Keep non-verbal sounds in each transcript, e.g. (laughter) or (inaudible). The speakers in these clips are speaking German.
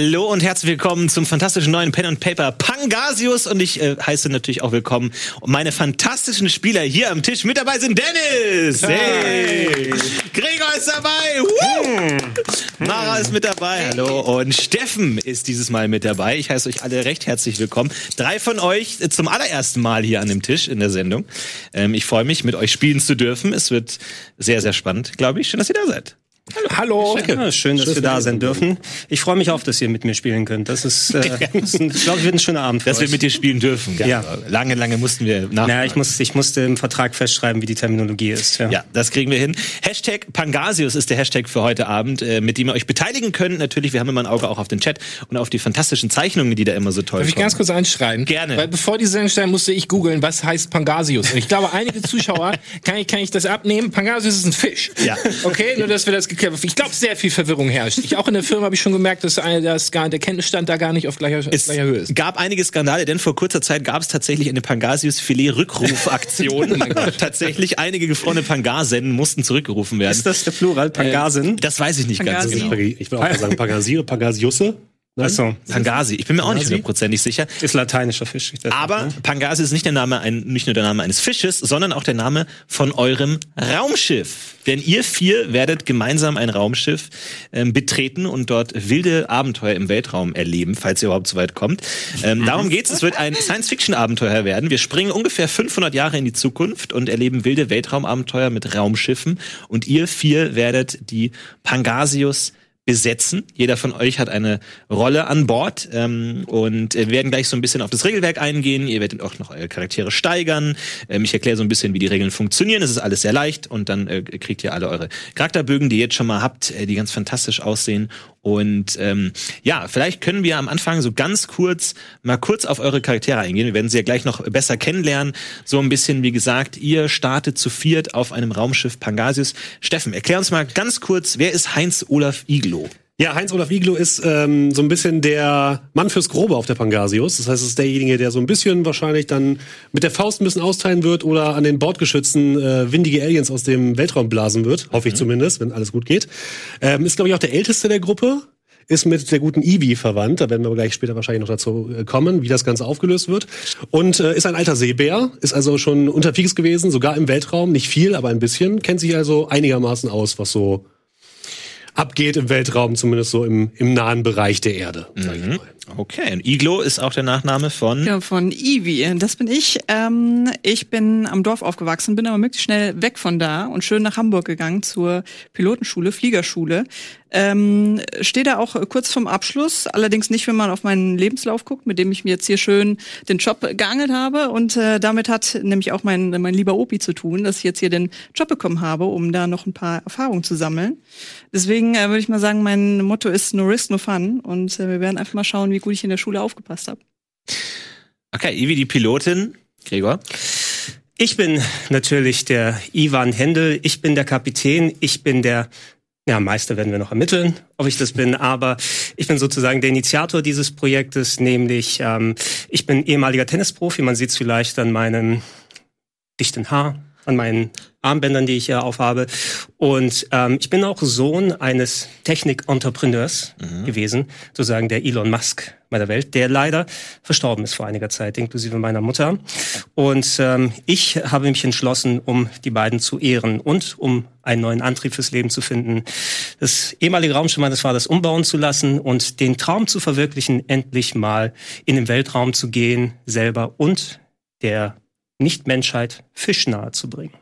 Hallo und herzlich willkommen zum fantastischen neuen Pen and Paper Pangasius und ich äh, heiße natürlich auch willkommen meine fantastischen Spieler hier am Tisch. Mit dabei sind Dennis, hey, Gregor ist dabei, Woo! Mara ist mit dabei, hallo und Steffen ist dieses Mal mit dabei. Ich heiße euch alle recht herzlich willkommen. Drei von euch äh, zum allerersten Mal hier an dem Tisch in der Sendung. Ähm, ich freue mich, mit euch spielen zu dürfen. Es wird sehr, sehr spannend, glaube ich. Schön, dass ihr da seid. Hallo. Ja, schön, dass wir da sein dürfen. Ich freue mich auf, dass ihr mit mir spielen könnt. Das ist, äh, (laughs) ist ein, ich glaube, wird ein schöner Abend. Dass wir mit dir spielen dürfen. Ja. Ja. Lange, lange mussten wir nach. Ja, ich, muss, ich musste im Vertrag festschreiben, wie die Terminologie ist. Ja. Ja, das kriegen wir hin. Hashtag Pangasius ist der Hashtag für heute Abend, äh, mit dem ihr euch beteiligen könnt. Natürlich, wir haben immer ein Auge auch auf den Chat und auf die fantastischen Zeichnungen, die da immer so toll Darf ich kommen. ganz kurz einschreien? Gerne. Weil bevor die Sendung starten, musste ich googeln, was heißt Pangasius. Und ich glaube, einige Zuschauer, (laughs) kann ich, kann ich das abnehmen? Pangasius ist ein Fisch. Ja. Okay, nur dass wir das geklärt haben. Ich glaube, sehr viel Verwirrung herrscht. Ich, auch in der Firma habe ich schon gemerkt, dass eine, das gar, der Kenntnisstand da gar nicht auf gleicher, Es gleicher Höhe ist. gab einige Skandale, denn vor kurzer Zeit gab es tatsächlich eine Pangasius-Filet-Rückrufaktion. (laughs) tatsächlich einige gefrorene Pangasen mussten zurückgerufen werden. Ist das der Plural? Pangasin? Das weiß ich nicht ganz Pangasi. genau. Ich will auch mal sagen Pangasiere, Pangasiusse. Achso, Pangasi. Ich bin mir auch nicht hundertprozentig sicher. ist lateinischer Fisch. Aber nicht, ne? Pangasi ist nicht der Name, ein, nicht nur der Name eines Fisches, sondern auch der Name von eurem Raumschiff. Denn ihr vier werdet gemeinsam ein Raumschiff ähm, betreten und dort wilde Abenteuer im Weltraum erleben, falls ihr überhaupt so weit kommt. Ähm, darum geht's. Es wird ein Science-Fiction-Abenteuer werden. Wir springen ungefähr 500 Jahre in die Zukunft und erleben wilde Weltraumabenteuer mit Raumschiffen. Und ihr vier werdet die Pangasius besetzen. Jeder von euch hat eine Rolle an Bord ähm, und wir werden gleich so ein bisschen auf das Regelwerk eingehen. Ihr werdet auch noch eure Charaktere steigern. Ähm, ich erkläre so ein bisschen, wie die Regeln funktionieren. Es ist alles sehr leicht und dann äh, kriegt ihr alle eure Charakterbögen, die ihr jetzt schon mal habt, äh, die ganz fantastisch aussehen. Und ähm, ja, vielleicht können wir am Anfang so ganz kurz mal kurz auf eure Charaktere eingehen. Wir werden sie ja gleich noch besser kennenlernen. So ein bisschen, wie gesagt, ihr startet zu viert auf einem Raumschiff Pangasius. Steffen, erklär uns mal ganz kurz, wer ist Heinz Olaf Iglo? Ja, Heinz-Olaf Iglo ist ähm, so ein bisschen der Mann fürs Grobe auf der Pangasius. Das heißt, es ist derjenige, der so ein bisschen wahrscheinlich dann mit der Faust ein bisschen austeilen wird oder an den Bordgeschützen äh, windige Aliens aus dem Weltraum blasen wird. Hoffe ich zumindest, wenn alles gut geht. Ähm, ist, glaube ich, auch der Älteste der Gruppe. Ist mit der guten Ivy verwandt. Da werden wir gleich später wahrscheinlich noch dazu äh, kommen, wie das Ganze aufgelöst wird. Und äh, ist ein alter Seebär, ist also schon unterwegs gewesen, sogar im Weltraum. Nicht viel, aber ein bisschen. Kennt sich also einigermaßen aus, was so abgeht im Weltraum, zumindest so im, im nahen Bereich der Erde. Sag ich mal. Okay, und Iglo ist auch der Nachname von. Ja, von Ivi. Das bin ich. Ähm, ich bin am Dorf aufgewachsen, bin aber möglichst schnell weg von da und schön nach Hamburg gegangen zur Pilotenschule, Fliegerschule. Ähm, Stehe da auch kurz vorm Abschluss, allerdings nicht, wenn man auf meinen Lebenslauf guckt, mit dem ich mir jetzt hier schön den Job geangelt habe. Und äh, damit hat nämlich auch mein, mein lieber Opi zu tun, dass ich jetzt hier den Job bekommen habe, um da noch ein paar Erfahrungen zu sammeln. Deswegen äh, würde ich mal sagen, mein Motto ist No Risk, No Fun. Und äh, wir werden einfach mal schauen, wie gut ich in der Schule aufgepasst habe. Okay, Ivi, die Pilotin. Gregor. Ich bin natürlich der Ivan Händel, ich bin der Kapitän, ich bin der ja, Meister werden wir noch ermitteln, ob ich das bin, aber ich bin sozusagen der Initiator dieses Projektes, nämlich ähm, ich bin ehemaliger Tennisprofi, man sieht es vielleicht an meinem dichten Haar, an meinen Armbändern, die ich hier aufhabe. Und ähm, ich bin auch Sohn eines Technik-Entrepreneurs gewesen, sozusagen der Elon Musk meiner Welt, der leider verstorben ist vor einiger Zeit, inklusive meiner Mutter. Und ähm, ich habe mich entschlossen, um die beiden zu ehren und um einen neuen Antrieb fürs Leben zu finden, das ehemalige Raumschiff meines Vaters umbauen zu lassen und den Traum zu verwirklichen, endlich mal in den Weltraum zu gehen, selber und der Nicht-Menschheit Fisch nahe zu bringen.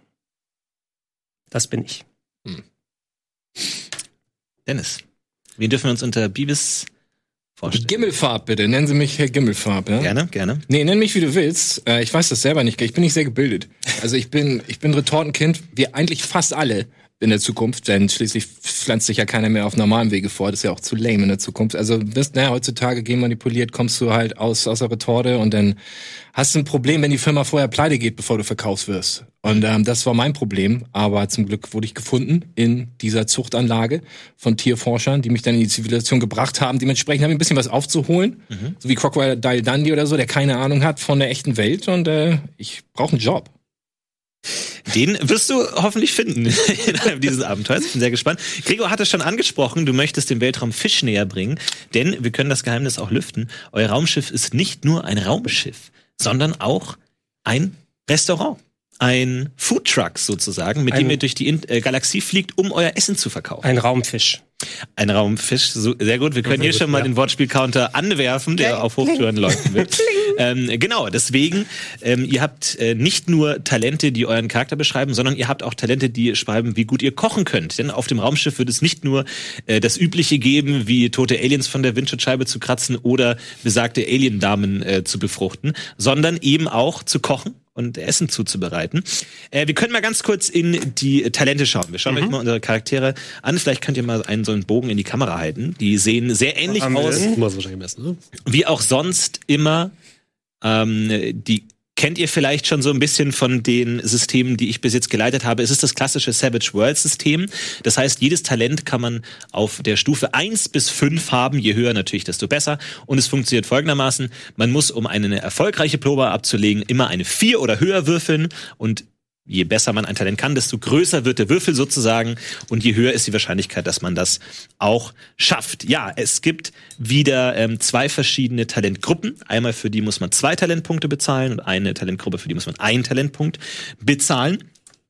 Das bin ich. Dennis. Wen dürfen wir uns unter Bibis vorstellen? Gimmelfarb, bitte. Nennen Sie mich Herr Gimmelfarb, ja? Gerne, gerne. Nee, nenn mich wie du willst. Äh, ich weiß das selber nicht. Ich bin nicht sehr gebildet. Also ich bin, ich bin Retortenkind, wie eigentlich fast alle in der Zukunft, denn schließlich pflanzt sich ja keiner mehr auf normalem Wege vor. Das ist ja auch zu lame in der Zukunft. Also das, naja, heutzutage genmanipuliert, kommst du halt aus, aus der Retorte und dann hast du ein Problem, wenn die Firma vorher pleite geht, bevor du verkaufst wirst. Und ähm, das war mein Problem. Aber zum Glück wurde ich gefunden in dieser Zuchtanlage von Tierforschern, die mich dann in die Zivilisation gebracht haben. Dementsprechend habe ich ein bisschen was aufzuholen. So wie Crocodile Dundee oder so, der keine Ahnung hat von der echten Welt. Und äh, ich brauche einen Job. Den wirst du hoffentlich finden (laughs) innerhalb dieses Abenteuers. Ich bin sehr gespannt. Gregor hat es schon angesprochen, du möchtest dem Weltraum Fisch näher bringen, denn wir können das Geheimnis auch lüften. Euer Raumschiff ist nicht nur ein Raumschiff, sondern auch ein Restaurant. Ein Foodtruck sozusagen, mit dem Ein- ihr durch die In- äh, Galaxie fliegt, um euer Essen zu verkaufen. Ein Raumfisch. Ein Raumfisch, so, sehr gut. Wir können hier schon mal den Wortspiel-Counter anwerfen, der auf Hochtouren leuchten wird. (laughs) ähm, genau, deswegen, ähm, ihr habt äh, nicht nur Talente, die euren Charakter beschreiben, sondern ihr habt auch Talente, die schreiben, wie gut ihr kochen könnt. Denn auf dem Raumschiff wird es nicht nur äh, das Übliche geben, wie tote Aliens von der Windschutzscheibe zu kratzen oder besagte Aliendamen äh, zu befruchten, sondern eben auch zu kochen und Essen zuzubereiten. Äh, wir können mal ganz kurz in die Talente schauen. Wir schauen euch mal unsere Charaktere an. Vielleicht könnt ihr mal einen so einen Bogen in die Kamera halten. Die sehen sehr ähnlich aus, messen, ne? wie auch sonst immer. Ähm, die kennt ihr vielleicht schon so ein bisschen von den Systemen, die ich bis jetzt geleitet habe. Es ist das klassische Savage World System. Das heißt, jedes Talent kann man auf der Stufe 1 bis 5 haben. Je höher natürlich, desto besser. Und es funktioniert folgendermaßen. Man muss, um eine erfolgreiche Probe abzulegen, immer eine 4 oder höher würfeln und Je besser man ein Talent kann, desto größer wird der Würfel sozusagen und je höher ist die Wahrscheinlichkeit, dass man das auch schafft. Ja, es gibt wieder ähm, zwei verschiedene Talentgruppen. Einmal für die muss man zwei Talentpunkte bezahlen und eine Talentgruppe, für die muss man einen Talentpunkt bezahlen.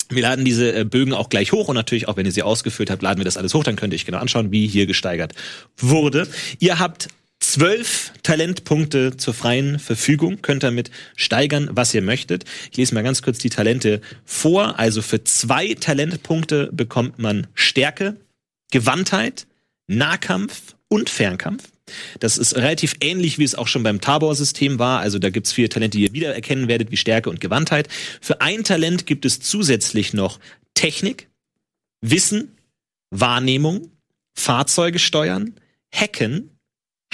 Wir laden diese äh, Bögen auch gleich hoch und natürlich auch, wenn ihr sie ausgefüllt habt, laden wir das alles hoch. Dann könnt ihr euch genau anschauen, wie hier gesteigert wurde. Ihr habt zwölf Talentpunkte zur freien Verfügung, könnt damit steigern, was ihr möchtet. Ich lese mal ganz kurz die Talente vor. Also für zwei Talentpunkte bekommt man Stärke, Gewandtheit, Nahkampf und Fernkampf. Das ist relativ ähnlich, wie es auch schon beim Tabor-System war. Also da gibt's viele Talente, die ihr wiedererkennen werdet, wie Stärke und Gewandtheit. Für ein Talent gibt es zusätzlich noch Technik, Wissen, Wahrnehmung, Fahrzeuge steuern, Hacken,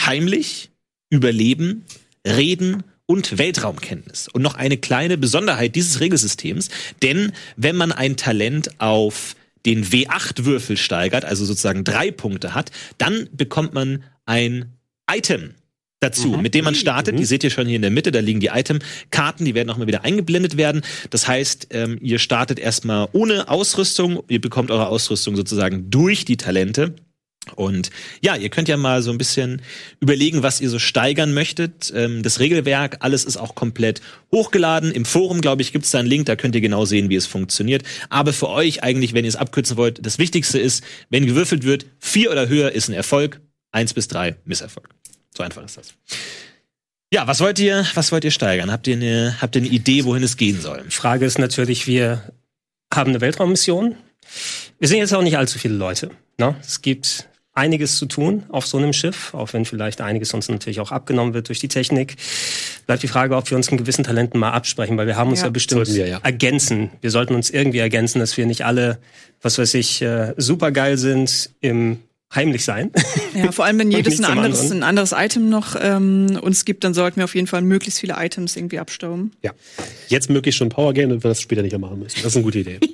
heimlich, Überleben, Reden und Weltraumkenntnis. Und noch eine kleine Besonderheit dieses Regelsystems, denn wenn man ein Talent auf den W8-Würfel steigert, also sozusagen drei Punkte hat, dann bekommt man ein Item dazu, mit dem man startet. Die seht ihr schon hier in der Mitte, da liegen die Item-Karten, die werden auch mal wieder eingeblendet werden. Das heißt, ähm, ihr startet erstmal ohne Ausrüstung, ihr bekommt eure Ausrüstung sozusagen durch die Talente. Und ja, ihr könnt ja mal so ein bisschen überlegen, was ihr so steigern möchtet. Ähm, das Regelwerk, alles ist auch komplett hochgeladen. Im Forum, glaube ich, gibt es da einen Link, da könnt ihr genau sehen, wie es funktioniert. Aber für euch eigentlich, wenn ihr es abkürzen wollt, das Wichtigste ist, wenn gewürfelt wird, vier oder höher ist ein Erfolg, eins bis drei Misserfolg. So einfach ist das. Ja, was wollt ihr, was wollt ihr steigern? Habt ihr eine, habt ihr eine Idee, wohin es gehen soll? Frage ist natürlich, wir haben eine Weltraummission. Wir sind jetzt auch nicht allzu viele Leute. Ne? Es gibt einiges zu tun auf so einem Schiff, auch wenn vielleicht einiges uns natürlich auch abgenommen wird durch die Technik. Bleibt die Frage, ob wir uns einen gewissen Talenten mal absprechen, weil wir haben uns Ja. ja, bestimmt wir, ja. ergänzen. Wir sollten uns irgendwie ergänzen, dass wir nicht alle, was weiß ich, äh, super geil sind im heimlich sein. Ja, vor allem, wenn (laughs) jedes ein anderes, ein anderes Item noch ähm, uns gibt, dann sollten wir auf jeden Fall möglichst viele Items irgendwie abstauben. Ja. Jetzt möglichst schon Power gehen und wir das später nicht mehr machen müssen. Das ist eine gute Idee. (laughs)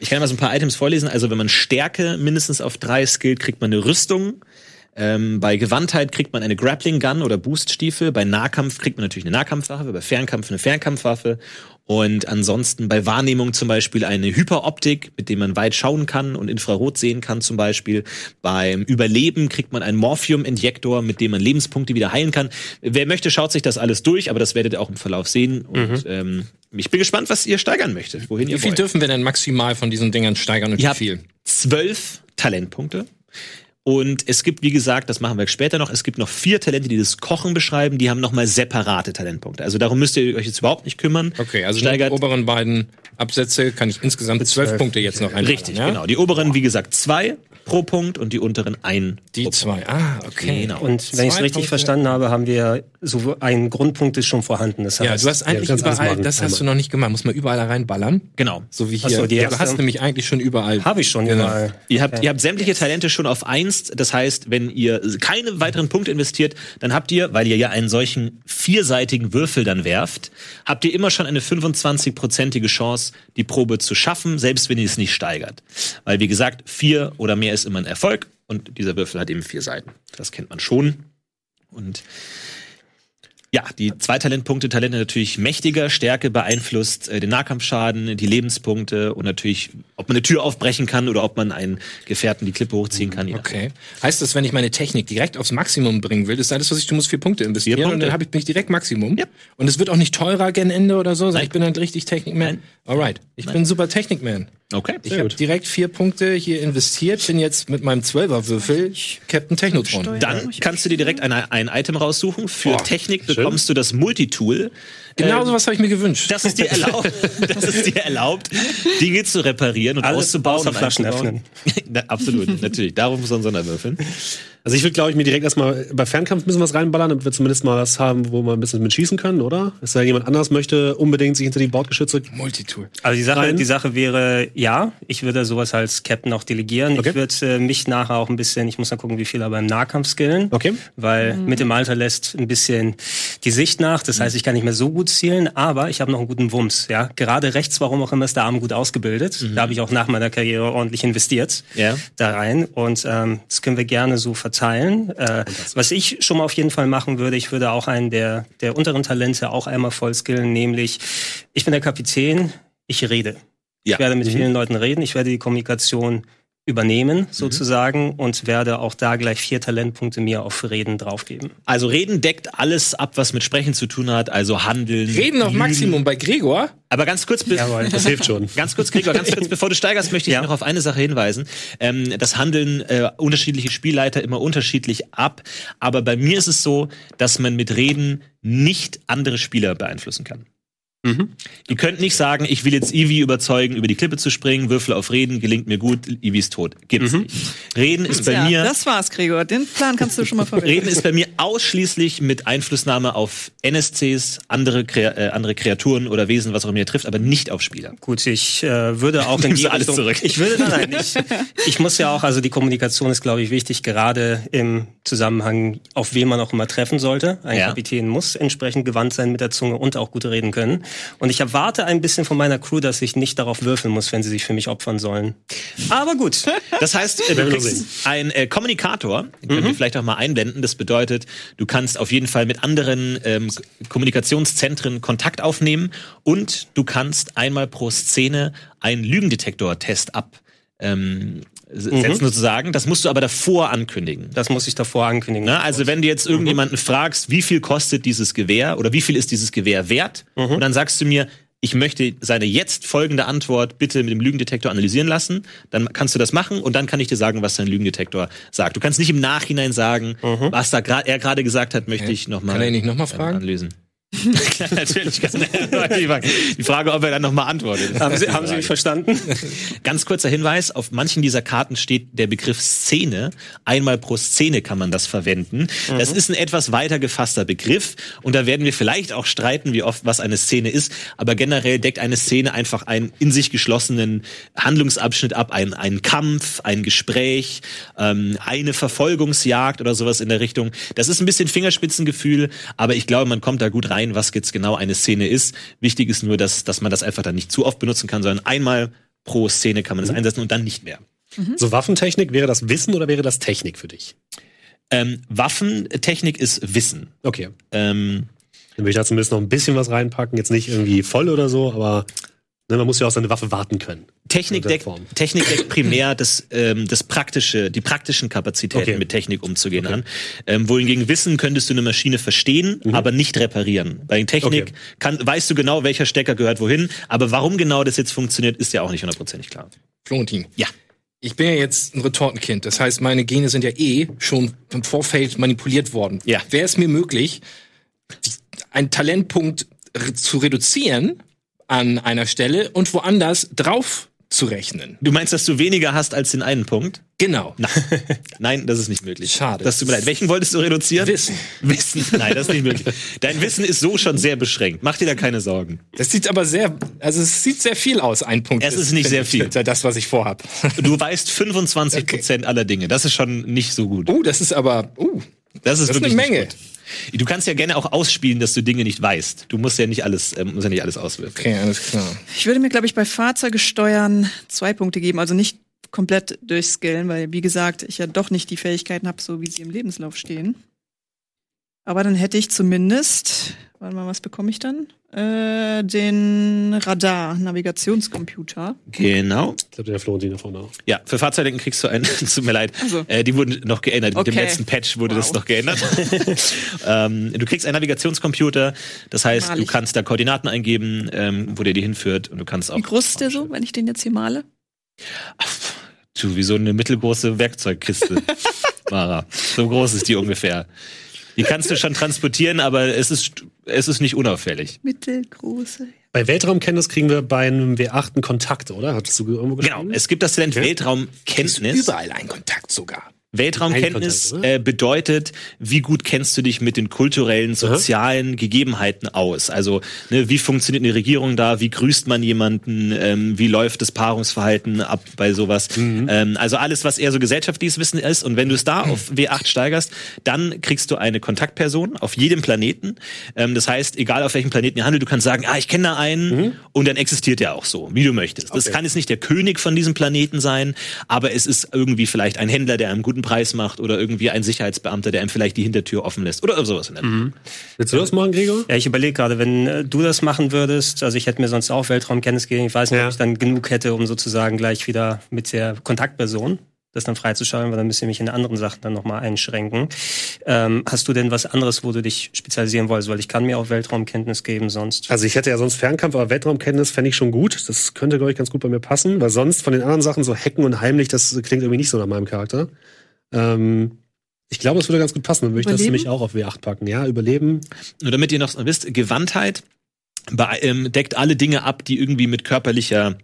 Ich kann mal so ein paar Items vorlesen. Also wenn man Stärke mindestens auf drei skillt, kriegt man eine Rüstung. Ähm, bei Gewandtheit kriegt man eine Grappling Gun oder Booststiefel. Bei Nahkampf kriegt man natürlich eine Nahkampfwaffe. Bei Fernkampf eine Fernkampfwaffe. Und ansonsten bei Wahrnehmung zum Beispiel eine Hyperoptik, mit dem man weit schauen kann und Infrarot sehen kann zum Beispiel. Beim Überleben kriegt man einen Morphium-Injektor, mit dem man Lebenspunkte wieder heilen kann. Wer möchte, schaut sich das alles durch, aber das werdet ihr auch im Verlauf sehen. Und ähm, ich bin gespannt, was ihr steigern möchtet, wohin Wie ihr viel wollt. dürfen wir denn maximal von diesen Dingern steigern und Ihr wie viel? zwölf Talentpunkte. Und es gibt, wie gesagt, das machen wir später noch, es gibt noch vier Talente, die das Kochen beschreiben, die haben nochmal separate Talentpunkte. Also darum müsst ihr euch jetzt überhaupt nicht kümmern. Okay, also steigert die oberen beiden Absätze kann ich insgesamt zwölf Punkte jetzt noch eintragen. richtig, ja? genau. Die oberen, wie gesagt, zwei pro Punkt und die unteren ein Die pro zwei. Ah, okay. Genau. Und wenn ich es richtig Punkte. verstanden habe, haben wir so ein Grundpunkt ist schon vorhanden. Das heißt, Ja, du hast eigentlich alles überall, das hast einmal. du noch nicht gemacht. Muss man überall reinballern? Genau. So wie hier. so, die ja, du hast nämlich eigentlich schon überall. habe ich schon Genau. überall. Ihr habt, ihr habt sämtliche Talente schon auf eins. Das heißt, wenn ihr keine weiteren Punkte investiert, dann habt ihr, weil ihr ja einen solchen vierseitigen Würfel dann werft, habt ihr immer schon eine 25-prozentige Chance, die Probe zu schaffen, selbst wenn ihr es nicht steigert. Weil, wie gesagt, vier oder mehr ist immer ein Erfolg und dieser Würfel hat eben vier Seiten. Das kennt man schon. Und Ja, die zwei Talentpunkte, Talente natürlich mächtiger, Stärke beeinflusst äh, den Nahkampfschaden, die Lebenspunkte und natürlich, ob man eine Tür aufbrechen kann oder ob man einen Gefährten die Klippe hochziehen kann. Okay. Heißt das, wenn ich meine Technik direkt aufs Maximum bringen will, ist alles, was ich tun muss, vier Punkte investieren Vier und Punkte. dann habe ich bin ich direkt Maximum. Ja. Und es wird auch nicht teurer gen Ende oder so, sondern Nein. ich bin dann richtig Technikman. Alright. Ich bin super Technikman. Okay. Ich habe direkt vier Punkte hier investiert, bin jetzt mit meinem Zwölferwürfel Captain Technotron. Dann kannst du dir direkt ein, ein Item raussuchen. Für Boah, Technik bekommst du das Multitool. Genau sowas habe ich mir gewünscht. Das ist dir erlaubt, (laughs) das ist dir erlaubt, Dinge zu reparieren und Alles auszubauen außer und Flaschen einzubauen. (laughs) Na, absolut, natürlich. Darum muss man Sonderwürfeln. Also ich würde, glaube ich, mir direkt erstmal bei Fernkampf ein bisschen was reinballern, damit wir zumindest mal was haben, wo man ein bisschen mit schießen können, oder? Sei denn, jemand anders möchte unbedingt sich hinter die Bordgeschütze. Multitool. Also die Sache, rein? die Sache wäre, ja, ich würde sowas als Captain auch delegieren. Okay. Ich würde äh, mich nachher auch ein bisschen, ich muss mal gucken, wie viel er beim Nahkampf skillen. Okay. Weil mit dem Alter lässt ein bisschen die Sicht nach. Das heißt, ich kann nicht mehr so gut zielen, aber ich habe noch einen guten Wumms. Ja, gerade rechts, warum auch immer, ist der Arm gut ausgebildet. Da habe ich auch nach meiner Karriere ordentlich investiert Ja. da rein. Und ähm, das können wir gerne so verteilen. Äh, was ich schon mal auf jeden Fall machen würde, ich würde auch einen der, der unteren Talente auch einmal voll skillen, nämlich ich bin der Kapitän, ich rede. Ja. Ich werde mit vielen Leuten reden, ich werde die Kommunikation übernehmen sozusagen und werde auch da gleich vier Talentpunkte mir auf Reden draufgeben. Also Reden deckt alles ab, was mit Sprechen zu tun hat, also Handeln. Reden auf. Maximum bei Gregor. Aber ganz kurz, be- Jawohl. Das hilft schon. (laughs) Ganz kurz, Gregor, ganz kurz, bevor du steigerst, möchte ich Ja. noch auf eine Sache hinweisen. Ähm, das handeln äh, unterschiedliche Spielleiter immer unterschiedlich ab. Aber bei mir ist es so, dass man mit Reden nicht andere Spieler beeinflussen kann. Die könnt nicht sagen, ich will jetzt Eevee überzeugen, über die Klippe zu springen, Würfel auf Reden, gelingt mir gut, Eevee ist tot. Gibt's nicht. Reden ist bei ja, mir. das war's, Gregor. Den Plan kannst du schon mal verwenden. Reden ist bei mir ausschließlich mit Einflussnahme auf NSCs, andere, äh, andere Kreaturen oder Wesen, was auch immer ihr trifft, aber nicht auf Spieler. Gut, ich äh, würde auch in die alles Richtung, zurück? Ich würde, nein, nein, ich, (laughs) ich muss ja auch, also die Kommunikation ist, glaube ich, wichtig, gerade im Zusammenhang, auf wen man auch immer treffen sollte. Ein Ja. Kapitän muss entsprechend gewandt sein mit der Zunge und auch gut reden können. Und ich erwarte ein bisschen von meiner Crew, dass ich nicht darauf würfeln muss, wenn sie sich für mich opfern sollen. Aber gut. Das heißt, du kriegst ein äh, Kommunikator, den können wir vielleicht auch mal einblenden. Das bedeutet, du kannst auf jeden Fall mit anderen ähm, Kommunikationszentren Kontakt aufnehmen und du kannst einmal pro Szene einen Lügendetektor-Test ab. Ähm, setzen sozusagen. Das musst du aber davor ankündigen. Das muss ich davor ankündigen. Na, also wenn du jetzt irgendjemanden fragst, wie viel kostet dieses Gewehr oder wie viel ist dieses Gewehr wert, und dann sagst du mir, ich möchte seine jetzt folgende Antwort bitte mit dem Lügendetektor analysieren lassen, dann kannst du das machen und dann kann ich dir sagen, was dein Lügendetektor sagt. Du kannst nicht im Nachhinein sagen, was da er gerade gesagt hat, möchte ich nochmal Kann er ihn nicht fragen? analysen. Klar, (laughs) natürlich kann er die Frage- ob er dann nochmal antwortet. haben, Sie, haben Sie mich verstanden? (laughs) Ganz kurzer Hinweis, auf manchen dieser Karten steht der Begriff Szene. Einmal pro Szene kann man das verwenden. Das ist ein etwas weiter gefasster Begriff und da werden wir vielleicht auch streiten, wie oft was eine Szene ist, aber generell deckt eine Szene einfach einen in sich geschlossenen Handlungsabschnitt ab, ein, ein Kampf, ein Gespräch, ähm, eine Verfolgungsjagd oder sowas in der Richtung. Das ist ein bisschen Fingerspitzengefühl, aber ich glaube, man kommt da gut rein, was jetzt genau eine Szene ist. Wichtig ist nur, dass, dass man das einfach dann nicht zu oft benutzen kann, sondern einmal pro Szene kann man das einsetzen und dann nicht mehr. So Waffentechnik, wäre das Wissen oder wäre das Technik für dich? Ähm, Waffentechnik ist Wissen. Okay. Ähm, Dann würde ich da zumindest noch ein bisschen was reinpacken. Jetzt nicht irgendwie voll oder so, aber ne, man muss ja auch seine Waffe warten können. Technik deckt. Technik deckt primär das, ähm, das praktische, die praktischen Kapazitäten Okay. mit Technik umzugehen an. Ähm, wohingegen Wissen könntest du eine Maschine verstehen, aber nicht reparieren. Bei Technik Okay. kann, weißt du genau, welcher Stecker gehört wohin, aber warum genau das jetzt funktioniert, ist ja auch nicht hundertprozentig klar. Florentin. Ja. Ich bin ja jetzt ein Retortenkind. Das heißt, meine Gene sind ja eh schon im Vorfeld manipuliert worden. Ja. Wäre es mir möglich, einen Talentpunkt zu reduzieren an einer Stelle und woanders drauf zu rechnen? Du meinst, dass du weniger hast als den einen Punkt? Genau. (laughs) Nein, das ist nicht möglich. Schade. Das tut mir leid. Welchen wolltest du reduzieren? Wissen. Wissen. Nein, das ist nicht möglich. Dein Wissen ist so schon sehr beschränkt. Mach dir da keine Sorgen. Das sieht aber sehr, also es sieht sehr viel aus, ein Punkt. Es ist nicht sehr viel. Das, was ich vorhab. Du weißt 25 Prozent aller Dinge. Das ist schon nicht so gut. Uh, das ist aber, uh, Das ist das ist wirklich eine Menge. Du kannst ja gerne auch ausspielen, dass du Dinge nicht weißt. Du musst ja nicht alles, ähm, musst ja nicht alles auswirken. Okay, alles klar. Ich würde mir, glaube ich, bei Fahrzeuge steuern zwei Punkte geben. Also nicht komplett durchskillen, weil, wie gesagt, ich ja doch nicht die Fähigkeiten habe, so wie sie im Lebenslauf stehen. Aber dann hätte ich zumindest, warte mal, was bekomme ich dann? Äh, den Radar-Navigationscomputer. Genau. Ich glaube, der Florentin da vorne auch. Ja, für Fahrzeugdenken kriegst du einen, (laughs) tut mir leid, Also. äh, die wurden noch geändert. Mit dem Okay. letzten Patch wurde das Wow. noch geändert. (laughs) ähm, du kriegst einen Navigationscomputer, das heißt, du Wahrlich. kannst da Koordinaten eingeben, ähm, wo der die hinführt und du kannst auch. Wie groß ist der so, wenn ich den jetzt hier male? Du, wie so eine mittelgroße Werkzeugkiste, (laughs) Mara. So groß ist die ungefähr. Die kannst du schon transportieren, aber es ist, es ist nicht unauffällig. Mittelgroße. Bei Weltraumkenntnis kriegen wir bei einem W8 einen Kontakt, oder? Hattest du irgendwo Genau, geschrieben? es gibt das Talent Okay. Weltraumkenntnis. Überall ein Kontakt sogar. Weltraumkenntnis äh, bedeutet, wie gut kennst du dich mit den kulturellen, sozialen Gegebenheiten aus? Also, ne, wie funktioniert eine Regierung da? Wie grüßt man jemanden? Ähm, wie läuft das Paarungsverhalten ab bei sowas? Ähm, also alles, was eher so gesellschaftliches Wissen ist. Und wenn du es da (clears throat) auf W8 steigerst, dann kriegst du eine Kontaktperson auf jedem Planeten. Ähm, das heißt, egal auf welchem Planeten ihr handelt, du kannst sagen, ah, ich kenne da einen und dann existiert der auch so, wie du möchtest. Das Okay. kann jetzt nicht der König von diesem Planeten sein, aber es ist irgendwie vielleicht ein Händler, der einen guten Preis macht oder irgendwie ein Sicherheitsbeamter, der einem vielleicht die Hintertür offen lässt oder sowas in der Richtung. Willst du das machen, Gregor? Ja, ich überlege gerade, wenn äh, du das machen würdest, also ich hätte mir sonst auch Weltraumkenntnis gegeben, ich weiß nicht, Ja. ob ich dann genug hätte, um sozusagen gleich wieder mit der Kontaktperson das dann freizuschalten, weil dann müsste ich mich in anderen Sachen dann nochmal einschränken. Ähm, hast du denn was anderes, wo du dich spezialisieren wolltest? Weil ich kann mir auch Weltraumkenntnis geben sonst. Also ich hätte ja sonst Fernkampf, aber Weltraumkenntnis fände ich schon gut. Das könnte, glaube ich, ganz gut bei mir passen, weil sonst von den anderen Sachen so Hacken und heimlich, das klingt irgendwie nicht so nach meinem Charakter. Ähm, ich glaube, es würde ganz gut passen. Dann würde ich das nämlich auch auf W8 packen. Ja, überleben. Nur damit ihr noch wisst, Gewandtheit bei, ähm, deckt alle Dinge ab, die irgendwie mit körperlicher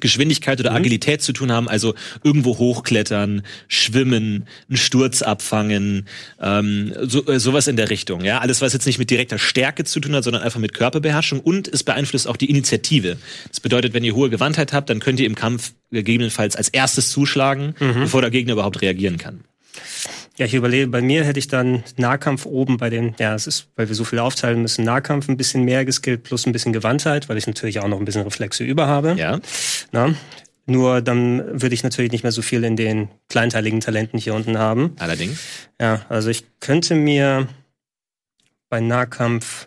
Geschwindigkeit oder Mhm. Agilität zu tun haben, also irgendwo hochklettern, schwimmen, einen Sturz abfangen, ähm, so, äh, sowas in der Richtung. Ja, alles, was jetzt nicht mit direkter Stärke zu tun hat, sondern einfach mit Körperbeherrschung und es beeinflusst auch die Initiative. Das bedeutet, wenn ihr hohe Gewandtheit habt, dann könnt ihr im Kampf gegebenenfalls als erstes zuschlagen, bevor der Gegner überhaupt reagieren kann. Ja, ich überlege, bei mir hätte ich dann Nahkampf oben bei den, ja, es ist, weil wir so viel aufteilen müssen, Nahkampf ein bisschen mehr geskillt plus ein bisschen Gewandtheit, weil ich natürlich auch noch ein bisschen Reflexe über habe. Ja, Na? Nur dann würde ich natürlich nicht mehr so viel in den kleinteiligen Talenten hier unten haben. allerdings. Ja, also ich könnte mir bei Nahkampf,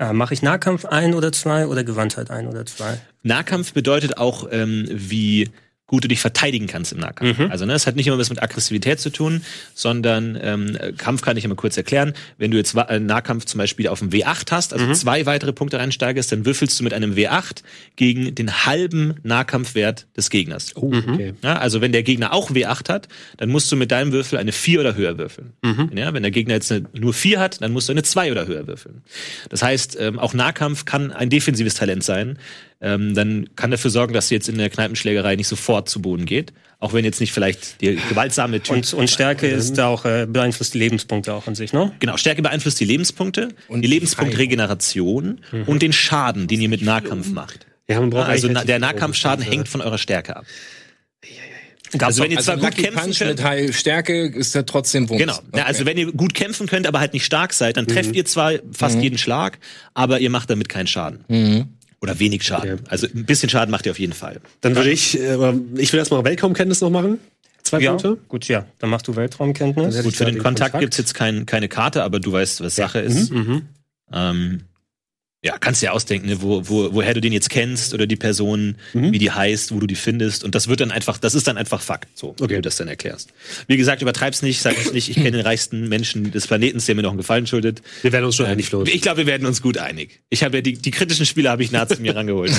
äh, mache ich Nahkampf ein oder zwei oder Gewandtheit ein oder zwei? Nahkampf bedeutet auch, ähm, wie gut du dich verteidigen kannst im Nahkampf. Mhm. Also ne, es hat nicht immer was mit Aggressivität zu tun, sondern ähm, Kampf kann ich immer kurz erklären. Wenn du jetzt äh, Nahkampf zum Beispiel auf dem W8 hast, Mhm. also zwei weitere Punkte reinsteigerst, dann würfelst du mit einem W8 gegen den halben Nahkampfwert des Gegners. Oh, okay. Ja, also wenn der Gegner auch W8 hat, dann musst du mit deinem Würfel eine 4 oder höher würfeln. Ja, wenn der Gegner jetzt eine, nur 4 hat, dann musst du eine 2 oder höher würfeln. Das heißt, ähm, auch Nahkampf kann ein defensives Talent sein. Ähm, dann kann dafür sorgen, dass sie jetzt in der Kneipenschlägerei nicht sofort zu Boden geht. Auch wenn jetzt nicht vielleicht der gewaltsame Typ. Und, und Stärke ist auch, äh, beeinflusst die Lebenspunkte auch an sich, ne? Genau, Stärke beeinflusst die Lebenspunkte, Und die die Lebenspunktregeneration und den Schaden, den ihr mit Nahkampf macht. Ja, man braucht Also na, der Nahkampfschaden hängt von eurer Stärke ab. Gab's Also wenn ihr zwar gut Lucky kämpfen Punch könnt, mit High Stärke ist ja trotzdem Wumms. Genau. Ja, also wenn ihr gut kämpfen könnt, aber halt nicht stark seid, dann trefft ihr zwar fast jeden Schlag, aber ihr macht damit keinen Schaden. Oder wenig Schaden. Okay. Also ein bisschen Schaden macht ihr auf jeden Fall. Dann würde ich, äh, aber ich will erstmal Weltraumkenntnis noch machen. Zwei ja, Punkte. gut, ja. Dann machst du Weltraumkenntnis. Gut, für den Kontakt, Kontakt. gibt's jetzt kein, keine Karte, aber du weißt, was Sache ist. Mhm. Ähm, ja, kannst dir ausdenken, ne, wo, wo, woher du den jetzt kennst oder die Person, wie die heißt, wo du die findest. Und das wird dann einfach, das ist dann einfach Fakt, so, wie Okay. du das dann erklärst. Wie gesagt, übertreib's nicht, sag uns nicht, ich kenne den reichsten Menschen des Planetens, der mir noch einen Gefallen schuldet. Wir werden uns schon einig, Flo. Ich glaube, wir werden uns gut einig. Ich habe ja die, die kritischen Spiele habe ich nah zu mir rangeholt.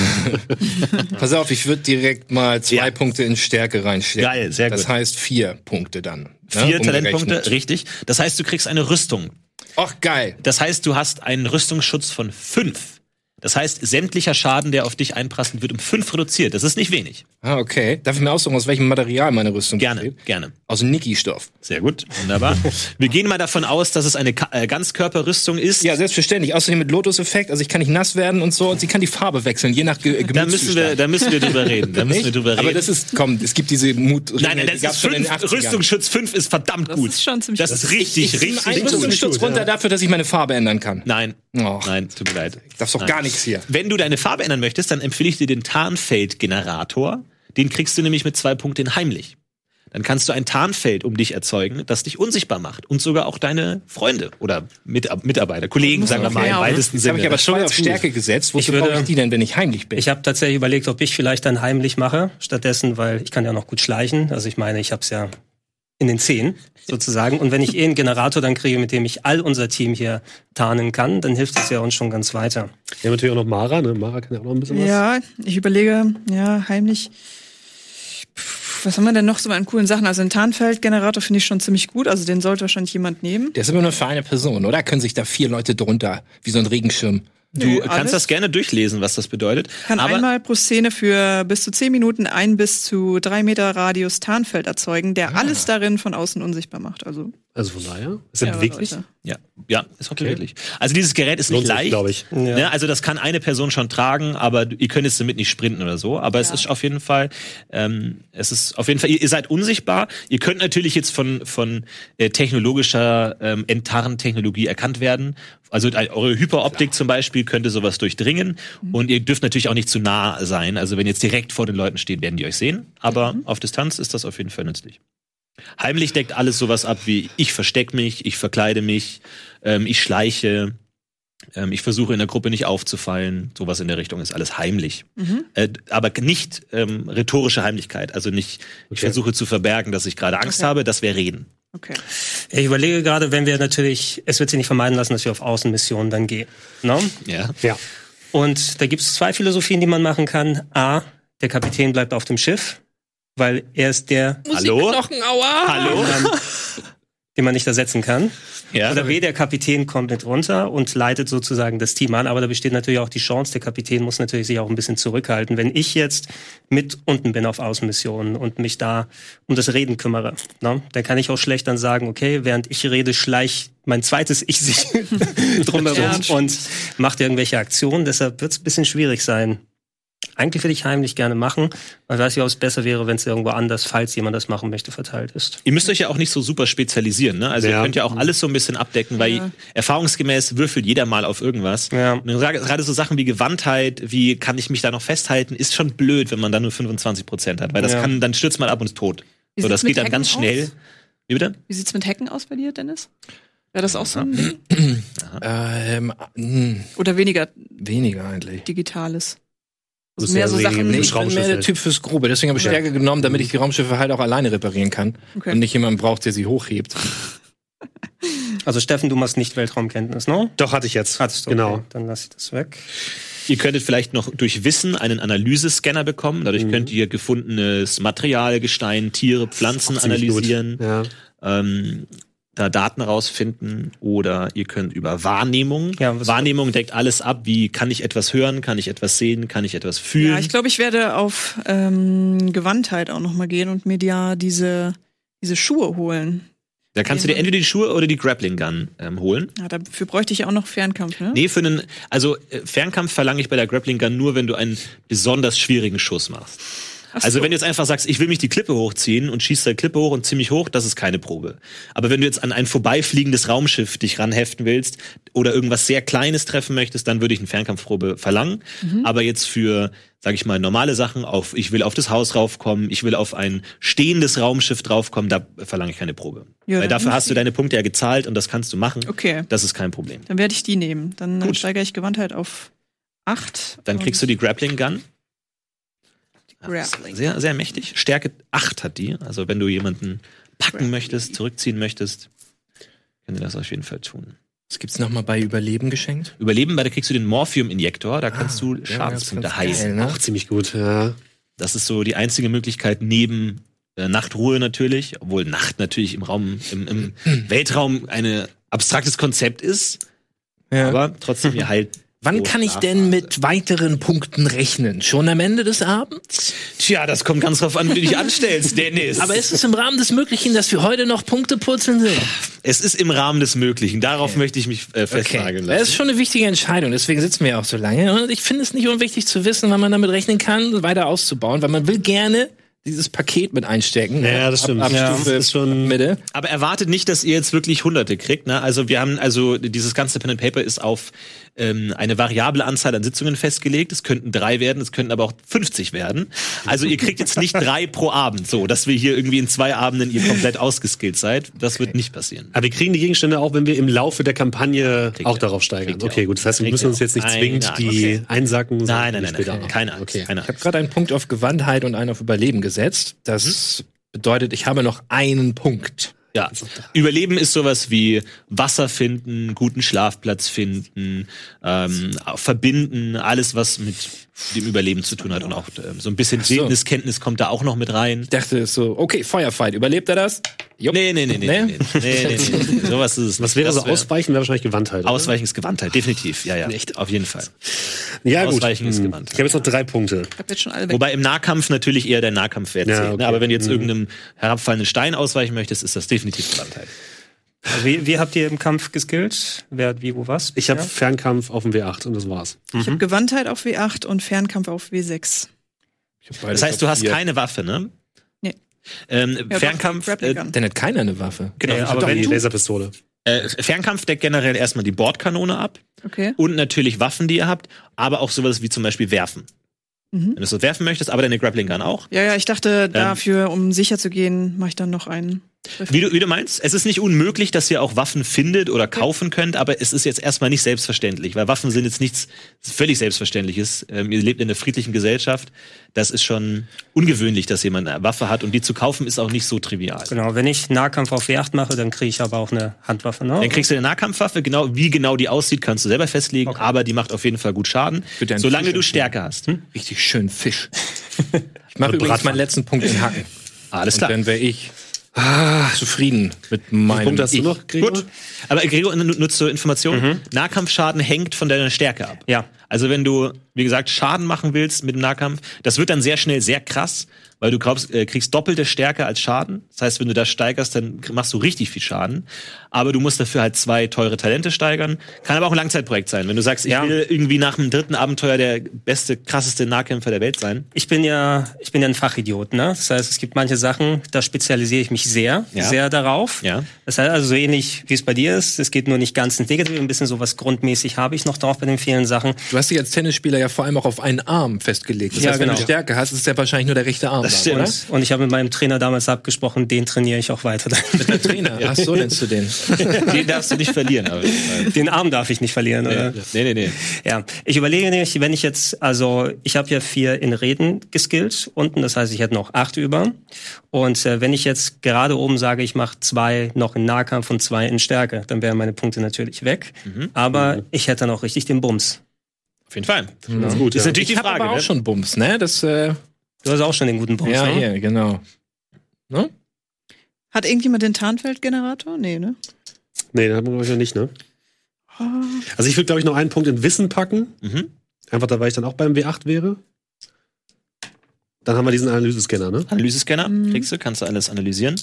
(laughs) Pass auf, ich würde direkt mal zwei Ja. Punkte in Stärke reinstecken. Geil, sehr Das gut. heißt vier Punkte dann. ne, Vier Talentpunkte, umgerechnet. richtig. Das heißt, du kriegst eine Rüstung. Ach, geil. Das heißt, du hast einen Rüstungsschutz von fünf. Das heißt, sämtlicher Schaden, der auf dich einprasselt, wird um fünf reduziert. Das ist nicht wenig. Ah, okay. Darf ich mir aussuchen, aus welchem Material meine Rüstung Gerne, besteht? gerne. Aus Niki-Stoff. Sehr gut, wunderbar. (laughs) Wir gehen mal davon aus, dass es eine Ka äh, Ganzkörperrüstung ist. Ja, selbstverständlich. Außerdem mit Lotus-Effekt. Also ich kann nicht nass werden und so. Und sie kann die Farbe wechseln, je nach Ge da müssen wir, da müssen wir drüber (laughs) reden. Da müssen wir Nicht? drüber reden. Aber das ist, komm, es gibt diese Mut. nein, nein, das ist schon fünf. 80ern. Rüstungsschutz 5 ist verdammt Das gut. ist schon ziemlich Das ist richtig, Ich richtig, ein gut. Rüstungsschutz runter ja. dafür, dass ich meine Farbe ändern kann. Nein, Oh. nein, tut mir leid. Darfst doch Nein. gar nichts hier. Wenn du deine Farbe ändern möchtest, dann empfehle ich dir den Tarnfeld-Generator. Den kriegst du nämlich mit zwei Punkten heimlich. dann kannst du ein Tarnfeld um dich erzeugen, das dich unsichtbar macht. Und sogar auch deine Freunde oder Mit Mitarbeiter, Kollegen, sagen wir mal, im ja, weitesten habe Sinne. ich aber zwei auf Stärke gesetzt. Wozu Ich würde- brauche ich die denn, wenn ich heimlich bin? Ich habe tatsächlich überlegt, ob ich vielleicht dann heimlich mache, stattdessen, weil ich kann ja noch gut schleichen. Also ich meine, ich habe es ja in den Zehen sozusagen. Und wenn ich eh einen Generator dann kriege, mit dem ich all unser Team hier tarnen kann, dann hilft es ja uns schon ganz weiter. Wir haben natürlich auch noch Mara, ne? Mara kann ja auch noch ein bisschen was. Ja, ich überlege, ja, heimlich. Was haben wir denn noch so an coolen Sachen? Also einen Tarnfeldgenerator finde ich schon ziemlich gut. Also den sollte wahrscheinlich jemand nehmen. Der ist immer nur für eine Person, oder? Können sich da vier Leute drunter, wie so ein Regenschirm. Du Nö, kannst alles. das gerne durchlesen, was das bedeutet. Kann aber einmal pro Szene für bis zu 10 Minuten ein bis zu drei Meter Radius Tarnfeld erzeugen, der alles darin von außen unsichtbar macht. Also Also von daher. Ist das ja, wirklich? Leute. ja, ja, ist auch beweglich. Also dieses Gerät ist nicht Lohnt sich, leicht, glaube ich. Ja. Ne? Also das kann eine Person schon tragen, aber ihr könnt jetzt damit nicht sprinten oder so. Aber es ist auf jeden Fall, ähm, es ist auf jeden Fall, ihr, ihr seid unsichtbar. Ihr könnt natürlich jetzt von von äh, technologischer ähm, Enttarn-Technologie erkannt werden. Also äh, eure Hyperoptik zum Beispiel könnte sowas durchdringen. Und ihr dürft natürlich auch nicht zu nah sein. Also wenn ihr jetzt direkt vor den Leuten steht, werden die euch sehen. Aber auf Distanz ist das auf jeden Fall nützlich. Heimlich deckt alles sowas ab wie ich versteck mich, ich verkleide mich, ähm, ich schleiche, ähm, ich versuche in der Gruppe nicht aufzufallen. Sowas in der Richtung ist alles heimlich. Äh, aber nicht ähm, rhetorische Heimlichkeit. Also nicht, ich Okay. versuche zu verbergen, dass ich gerade Angst Okay. habe, das wäre Reden. Okay. Ich überlege gerade, wenn wir natürlich, es wird sich nicht vermeiden lassen, dass wir auf Außenmissionen dann gehen. No? Ja. Ja. Und da gibt es zwei Philosophien, die man machen kann. A, der Kapitän bleibt auf dem Schiff, weil er ist der, Hallo? aua! Hallo? den man nicht ersetzen kann. Ja. Oder B, der Kapitän kommt mit runter und leitet sozusagen das Team an. Aber da besteht natürlich auch die Chance, der Kapitän muss natürlich sich auch ein bisschen zurückhalten. Wenn ich jetzt mit unten bin auf Außenmissionen und mich da um das Reden kümmere, ne, dann kann ich auch schlecht dann sagen, okay, während ich rede, schleich mein zweites Ich sich (laughs) (laughs) drumherum Ja. und macht irgendwelche Aktionen. Deshalb wird es ein bisschen schwierig sein. Eigentlich würde ich heimlich gerne machen, weil weiß ich, ob es besser wäre, wenn es irgendwo anders, falls jemand das machen möchte, verteilt ist. Ihr müsst euch ja auch nicht so super spezialisieren, ne? Also Ja. ihr könnt ja auch alles so ein bisschen abdecken, weil Ja. erfahrungsgemäß würfelt jeder mal auf irgendwas. Ja. Und gerade so Sachen wie Gewandtheit, wie kann ich mich da noch festhalten, ist schon blöd, wenn man da nur 25 Prozent hat, weil das Ja. kann, dann stürzt man ab und ist tot. Wie So, das geht dann ganz Hacken schnell. aus? Wie bitte? Wie sieht's mit Hacken aus bei dir, Dennis? Wäre das auch so ein Ding? (clears throat) Ähm, mh, Oder weniger weniger eigentlich. Digitales? Das Also ist mehr ja so Sachen. Nee, ich bin mehr der. Typ fürs Grobe. Deswegen habe ich Stärke genommen, damit ich die Raumschiffe halt auch alleine reparieren kann. Okay. Und nicht jemanden braucht, der sie hochhebt. (laughs) Also Steffen, du machst nicht Weltraumkenntnis, ne? Doch, hatte ich jetzt. Hattest du, Genau. Okay, dann lass ich das weg. Ihr könntet vielleicht noch durch Wissen einen Analysescanner bekommen. Dadurch könnt ihr gefundenes Material, Gestein, Tiere, Pflanzen analysieren. Ja. ähm, da Daten rausfinden oder ihr könnt über Wahrnehmung. Ja, Wahrnehmung deckt alles ab, wie kann ich etwas hören, kann ich etwas sehen, kann ich etwas fühlen. Ja, ich glaube, ich werde auf ähm, Gewandtheit auch noch mal gehen und mir ja diese, diese Schuhe holen. da kannst du dir entweder die Schuhe oder die Grappling Gun ähm, holen. Ja, dafür bräuchte ich auch noch Fernkampf, ne? Nee, für einen, also äh, Fernkampf verlange ich bei der Grappling Gun nur, wenn du einen besonders schwierigen Schuss machst. So. Also wenn du jetzt einfach sagst, ich will mich die Klippe hochziehen und schießt der Klippe hoch und ziemlich hoch, das ist keine Probe. Aber wenn du jetzt an ein vorbeifliegendes Raumschiff dich ranheften willst oder irgendwas sehr Kleines treffen möchtest, dann würde ich eine Fernkampfprobe verlangen. Mhm. Aber jetzt für, sage ich mal, normale Sachen, auf ich will auf das Haus raufkommen, ich will auf ein stehendes Raumschiff draufkommen, da verlange ich keine Probe. Ja, Weil dafür hast du deine Punkte ja gezahlt und das kannst du machen. Okay. Das ist kein Problem. Dann werde ich die nehmen. Dann Gut. steigere ich Gewandtheit auf 8. Dann kriegst du die Grappling Gun. Grappling. Sehr, sehr mächtig. Stärke 8 hat die. Also wenn du jemanden packen möchtest, zurückziehen möchtest, können wir das auf jeden Fall tun. Was gibt's noch mal bei Überleben geschenkt? Überleben, weil da kriegst du den Morphium-Injektor, da kannst du Ah, ja, Schadenspunkte ganz heilen. geil, ne? Auch ziemlich gut, ja. Das ist so die einzige Möglichkeit neben äh, Nachtruhe natürlich, obwohl Nacht natürlich im Raum, im, im (clears throat) Weltraum ein abstraktes Konzept ist, Ja. aber trotzdem ihr halt. Wann kann ich denn mit weiteren Punkten rechnen? Schon am Ende des Abends? Tja, das kommt ganz drauf an, wie du dich (laughs) anstellst, Dennis. Aber ist es im Rahmen des Möglichen, dass wir heute noch Punkte purzeln sehen? es ist im Rahmen des Möglichen. Darauf möchte ich mich äh, festnageln Das lassen. ist schon eine wichtige Entscheidung, deswegen sitzen wir ja auch so lange. Und ich finde es nicht unwichtig zu wissen, wann man damit rechnen kann, weiter auszubauen, weil man will gerne dieses Paket mit einstecken. ne? Ja, das stimmt. Ab, ab Ja, Stufe das ist schon- Mitte. Aber erwartet nicht, dass ihr jetzt wirklich Hunderte kriegt. Ne? Also wir haben, also dieses ganze Pen and Paper ist auf ähm, eine variable Anzahl an Sitzungen festgelegt. Es könnten drei werden, es könnten aber auch 50 werden. Also ihr kriegt jetzt nicht drei pro Abend, so dass wir hier irgendwie in zwei Abenden ihr komplett ausgeskillt seid. Das wird nicht passieren. Aber wir kriegen die Gegenstände auch, wenn wir im Laufe der Kampagne Kriegt auch ihr. darauf steigern. Kriegt Okay, auch. gut. Das heißt, wir Kriegt müssen uns jetzt nicht zwingend Nein, die einsacken. sondern Nein, nein, nein, nein, auch. keine Angst. Okay. Keine Ich habe gerade einen Punkt auf Gewandtheit und einen auf Überleben gesetzt. Das bedeutet, ich habe noch einen Punkt. Ja, Überleben ist sowas wie Wasser finden, guten Schlafplatz finden, ähm, verbinden, alles was mit dem Überleben zu tun hat und auch ähm, so ein bisschen so. Wildniskenntnis kommt da auch noch mit rein. Ich dachte so, okay, Feuerfight, überlebt er das? Jupp. Nee, nee, nee, nee, Nee? nee, nee, nee, nee, nee. (laughs) sowas ist es. Was wäre Das so Ausweichen? Wäre wahrscheinlich Gewandtheit. oder? Ausweichen ist Gewandtheit, definitiv. Ja, ja, Echt? auf jeden Fall. Ja, gut. Ausweichen ist Hm. gewandt. Ich habe jetzt noch drei Punkte. Ich hab jetzt schon alle weg. Wobei im Nahkampf natürlich eher der Nahkampfwert Ja, zählt. okay. Ne? Aber wenn du jetzt Mhm. irgendeinem herabfallenden Stein ausweichen möchtest, ist das definitiv Gewandtheit. Also wie, wie habt ihr im Kampf geskillt? Wer hat wie, wo, was? Ich habe Ja. Fernkampf auf dem W8 und das war's. Ich habe Gewandtheit auf W8 und Fernkampf auf W6. Ich hab beides Das heißt, du hast keine Waffe, ne? Nee. Ähm, Ja, Fernkampf, doch, äh. Dann hat keiner eine Waffe. genau, Ja, aber doch, wenn Die Laserpistole. äh, Fernkampf deckt generell erstmal die Bordkanone ab Okay. und natürlich Waffen, die ihr habt, aber auch sowas wie zum Beispiel Werfen. Mhm. Wenn du so werfen möchtest, aber deine Grappling Gun auch. Ja, ja, ich dachte, dafür, um sicher zu gehen, mache ich dann noch einen. Wie du, wie du meinst, es ist nicht unmöglich, dass ihr auch Waffen findet oder kaufen könnt, aber es ist jetzt erstmal nicht selbstverständlich, weil Waffen sind jetzt nichts völlig Selbstverständliches. Ähm, ihr lebt in einer friedlichen Gesellschaft. Das ist schon ungewöhnlich, dass jemand eine Waffe hat und die zu kaufen ist auch nicht so trivial. Genau, wenn ich Nahkampf auf W8 mache, dann kriege ich aber auch eine Handwaffe, ne? Dann kriegst du eine Nahkampfwaffe, genau wie genau die aussieht, kannst du selber festlegen, Okay. aber die macht auf jeden Fall gut Schaden, solange Fisch du. Stärke hast. Richtig schön Fisch. (laughs) Ich mache übrigens meinen letzten Punkt in Hacken. Alles Und klar. dann wäre ich zufrieden mit meinem Punkt hast du noch, Gregor? Gut. Aber Gregor, nur nur zur Information, Nahkampfschaden hängt von deiner Stärke ab. Ja. Also wenn du, wie gesagt, Schaden machen willst mit dem Nahkampf, das wird dann sehr schnell sehr krass, weil du glaubst, äh, kriegst doppelte Stärke als Schaden. Das heißt, wenn du das steigerst, dann machst du richtig viel Schaden. Aber du musst dafür halt zwei teure Talente steigern. Kann aber auch ein Langzeitprojekt sein. Wenn du sagst, ich Ja. will irgendwie nach dem dritten Abenteuer der beste, krasseste Nahkämpfer der Welt sein. Ich bin ja, ich bin ja ein Fachidiot, ne? Das heißt, es gibt manche Sachen, da spezialisiere ich mich sehr, Ja. sehr darauf. Ja. Das heißt also so ähnlich, wie es bei dir ist. Es geht nur nicht ganz ins Negative, ein bisschen sowas grundmäßig habe ich noch drauf bei den vielen Sachen. Du hast dich als Tennisspieler ja vor allem auch auf einen Arm festgelegt. Das Ja, heißt, wenn genau. du Stärke hast, ist es ja wahrscheinlich nur der rechte Arm. Das dann, stimmt. Und, und ich habe mit meinem Trainer damals abgesprochen, den trainiere ich auch weiter. Oder? Der Trainer. Ach so, nennst du den. (laughs) Den darfst du nicht verlieren. Aber, den Arm darf ich nicht verlieren. Oder? nee, nee, nee. Ja, ich überlege nämlich, wenn ich jetzt, also ich habe ja vier in Reden geskillt unten, das heißt, ich hätte noch acht über. Und äh, wenn ich jetzt gerade oben sage, ich mache zwei noch in Nahkampf und zwei in Stärke, dann wären meine Punkte natürlich weg. Aber ich hätte noch richtig den Bums. Auf jeden Fall. Das ist gut, Ist ja. natürlich die Ich habe Frage. aber auch ne? schon Bums, ne? Das, äh, Du hast auch schon den guten Bums, ja, ne? hier, genau. Ne? Hat irgendjemand den Tarnfeldgenerator? Nee, ne? Nee, den haben wir, glaube ich, noch nicht, ne? Also ich würde, glaube ich, noch einen Punkt in Wissen packen. Mhm. Einfach da, weil ich dann auch beim W8 wäre. Dann haben wir diesen Analysescanner, ne? Analysescanner Mhm. kriegst du, kannst du alles analysieren.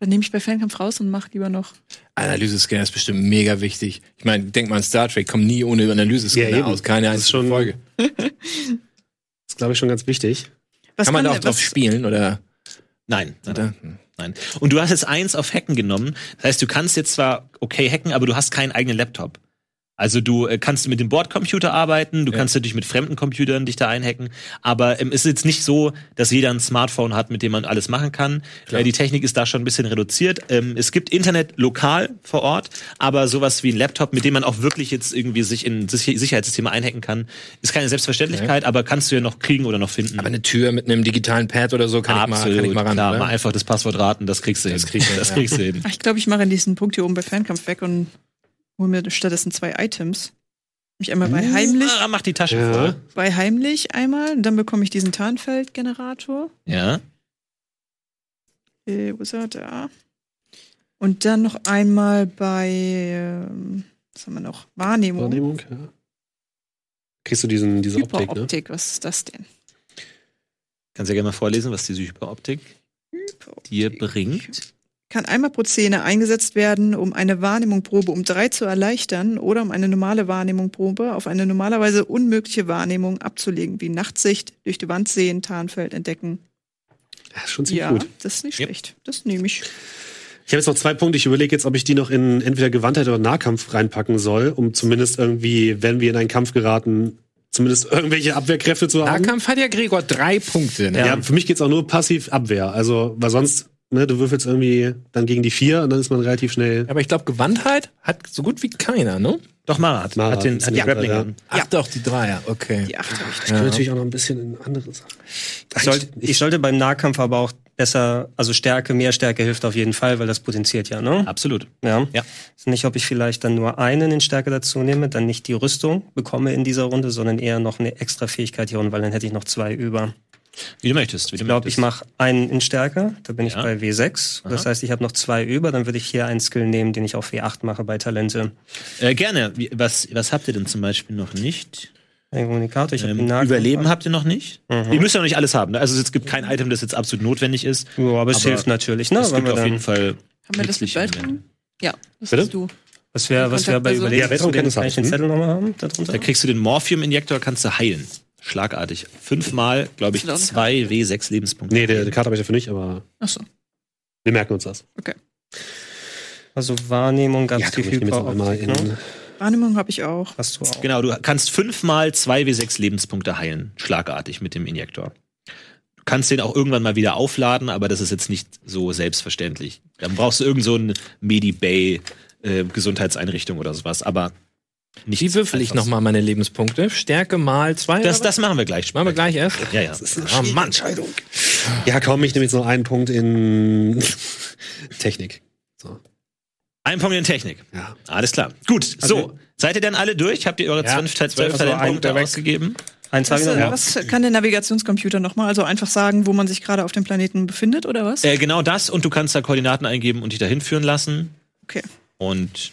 Dann nehme ich bei Fernkampf raus und mache lieber noch. Analysescanner ist bestimmt mega wichtig. Ich meine, denk mal an Star Trek, kommen nie ohne Analysescanner Ja, aus. Keine Das ist einzige schon- Folge. Das (laughs) ist, glaube ich, schon ganz wichtig. Was Kann man da auch drauf spielen, oder? Nein, nein, oder? nein, nein. Und du hast jetzt eins auf Hacken genommen. Das heißt, du kannst jetzt zwar okay hacken, aber du hast keinen eigenen Laptop. Also du äh, kannst mit dem Bordcomputer arbeiten, du Ja. kannst natürlich mit fremden Computern dich da einhacken, aber ähm, es ist jetzt nicht so, dass jeder ein Smartphone hat, mit dem man alles machen kann. Äh, die Technik ist da schon ein bisschen reduziert. Ähm, es gibt Internet lokal vor Ort, aber sowas wie ein Laptop, mit dem man auch wirklich jetzt irgendwie sich in Sich Sicherheitssysteme einhacken kann, ist keine Selbstverständlichkeit, aber kannst du ja noch kriegen oder noch finden. Aber eine Tür mit einem digitalen Pad oder so kann, ich, mal, kann ich mal ran. klar, oder? mal einfach das Passwort raten, das kriegst du Das hin. krieg ich hin, das ja. kriegst du hin. Ich glaube, ich mache diesen Punkt hier oben bei Fernkampf weg und hole mir stattdessen zwei Items. Mich einmal bei heimlich, Ah, mach die Tasche Ja. voll. bei heimlich einmal, und dann bekomme ich diesen Tarnfeldgenerator. Ja. Äh, wo ist er? Da. Und dann noch einmal bei, ähm, was haben wir noch? Wahrnehmung. Wahrnehmung, ja. Kriegst du diesen, diese Optik, ne? Hyperoptik, was ist das denn? Kannst ja gerne mal vorlesen, was diese Hyperoptik dir bringt. Kann einmal pro Szene eingesetzt werden, um eine Wahrnehmungprobe um drei zu erleichtern oder um eine normale Wahrnehmungprobe auf eine normalerweise unmögliche Wahrnehmung abzulegen, wie Nachtsicht, durch die Wand sehen, Tarnfeld entdecken. Ja, schon ziemlich Ja, gut. das ist nicht Yep. schlecht. Das nehme ich. Ich habe jetzt noch zwei Punkte. Ich überlege jetzt, ob ich die noch in entweder Gewandtheit oder Nahkampf reinpacken soll, um zumindest irgendwie, wenn wir in einen Kampf geraten, zumindest irgendwelche Abwehrkräfte zu haben. Nahkampf hat ja Gregor drei Punkte. Ne? Ja, für mich geht's auch nur passiv Abwehr. Also, weil sonst, ne, du würfelst irgendwie dann gegen die vier und dann ist man relativ schnell. Aber ich glaube, Gewandtheit hat so gut wie keiner, ne? Doch, Marat. Marat hat den, hat den ein Grappling an. Ach doch, die Dreier, okay. Die acht habe ich. Ich kann natürlich auch noch ein bisschen in andere Sachen. Ich, sollte, ich sollte beim Nahkampf aber auch besser, also Stärke, mehr Stärke hilft auf jeden Fall, weil das potenziert ja, ne? Absolut. Ja. Ja. Ist Nicht, ob ich vielleicht dann nur einen in Stärke dazu nehme, dann nicht die Rüstung bekomme in dieser Runde, sondern eher noch eine extra Fähigkeit hier unten, weil dann hätte ich noch zwei über. Wie du möchtest. Wie du Ich glaube, ich mache einen in Stärke, da bin ich Ja. bei W6. Das heißt, ich habe noch zwei über, dann würde ich hier einen Skill nehmen, den ich auf W8 mache bei Talente. Äh, gerne. Wie, was, was habt ihr denn zum Beispiel noch nicht? Ein Kommunikator, ich habe Ähm, den Nahkampf. Überleben habt ihr noch nicht? Ihr müsst ja noch nicht alles haben. Ne? Also es gibt kein Item, das jetzt absolut notwendig ist. Ja, aber es Aber hilft natürlich, ne? es gibt wir auf jeden Fall. Haben wir das mit Weltraum? Ja, das Bitte? bist du. Was wäre was wär bei? Überleben? Ja, Weltraumkenntnis Kann hab ich ich, den? Zettel nochmal haben? Darunter? Da kriegst du den Morphium-Injektor, kannst du heilen. Schlagartig. Fünfmal, glaube ich, zwei W6 Lebenspunkte. Nee, der, die Karte habe ich dafür nicht, aber Ach so. wir merken uns das. Also Wahrnehmung, ganz Ja, viel Hyperoptik, in. ne? Wahrnehmung habe ich auch. Hast du auch. Genau, du kannst fünfmal zwei W6 Lebenspunkte heilen. Schlagartig mit dem Injektor. Du kannst den auch irgendwann mal wieder aufladen, aber das ist jetzt nicht so selbstverständlich. Dann brauchst du irgend so eine Medibay äh, Gesundheitseinrichtung oder sowas, aber nicht Wie würfel ich nochmal meine Lebenspunkte? Stärke mal zwei? Das, das machen wir gleich. machen wir gleich erst. Ja, ja. Ah, Mann. Ja, komm, ich nehme jetzt noch einen Punkt in (laughs) Technik. So. Ein Punkt in Technik. Ja. Alles klar. Gut, so. Seid ihr denn alle durch? Habt ihr eure Ja, zwölf, zwölf also ein Talentpunkte weg. ausgegeben? Was, ich noch. äh, Ja. was kann der Navigationscomputer nochmal? Also einfach sagen, wo man sich gerade auf dem Planeten befindet, oder was? Äh, genau das und du kannst da Koordinaten eingeben und dich dahin führen lassen Okay. und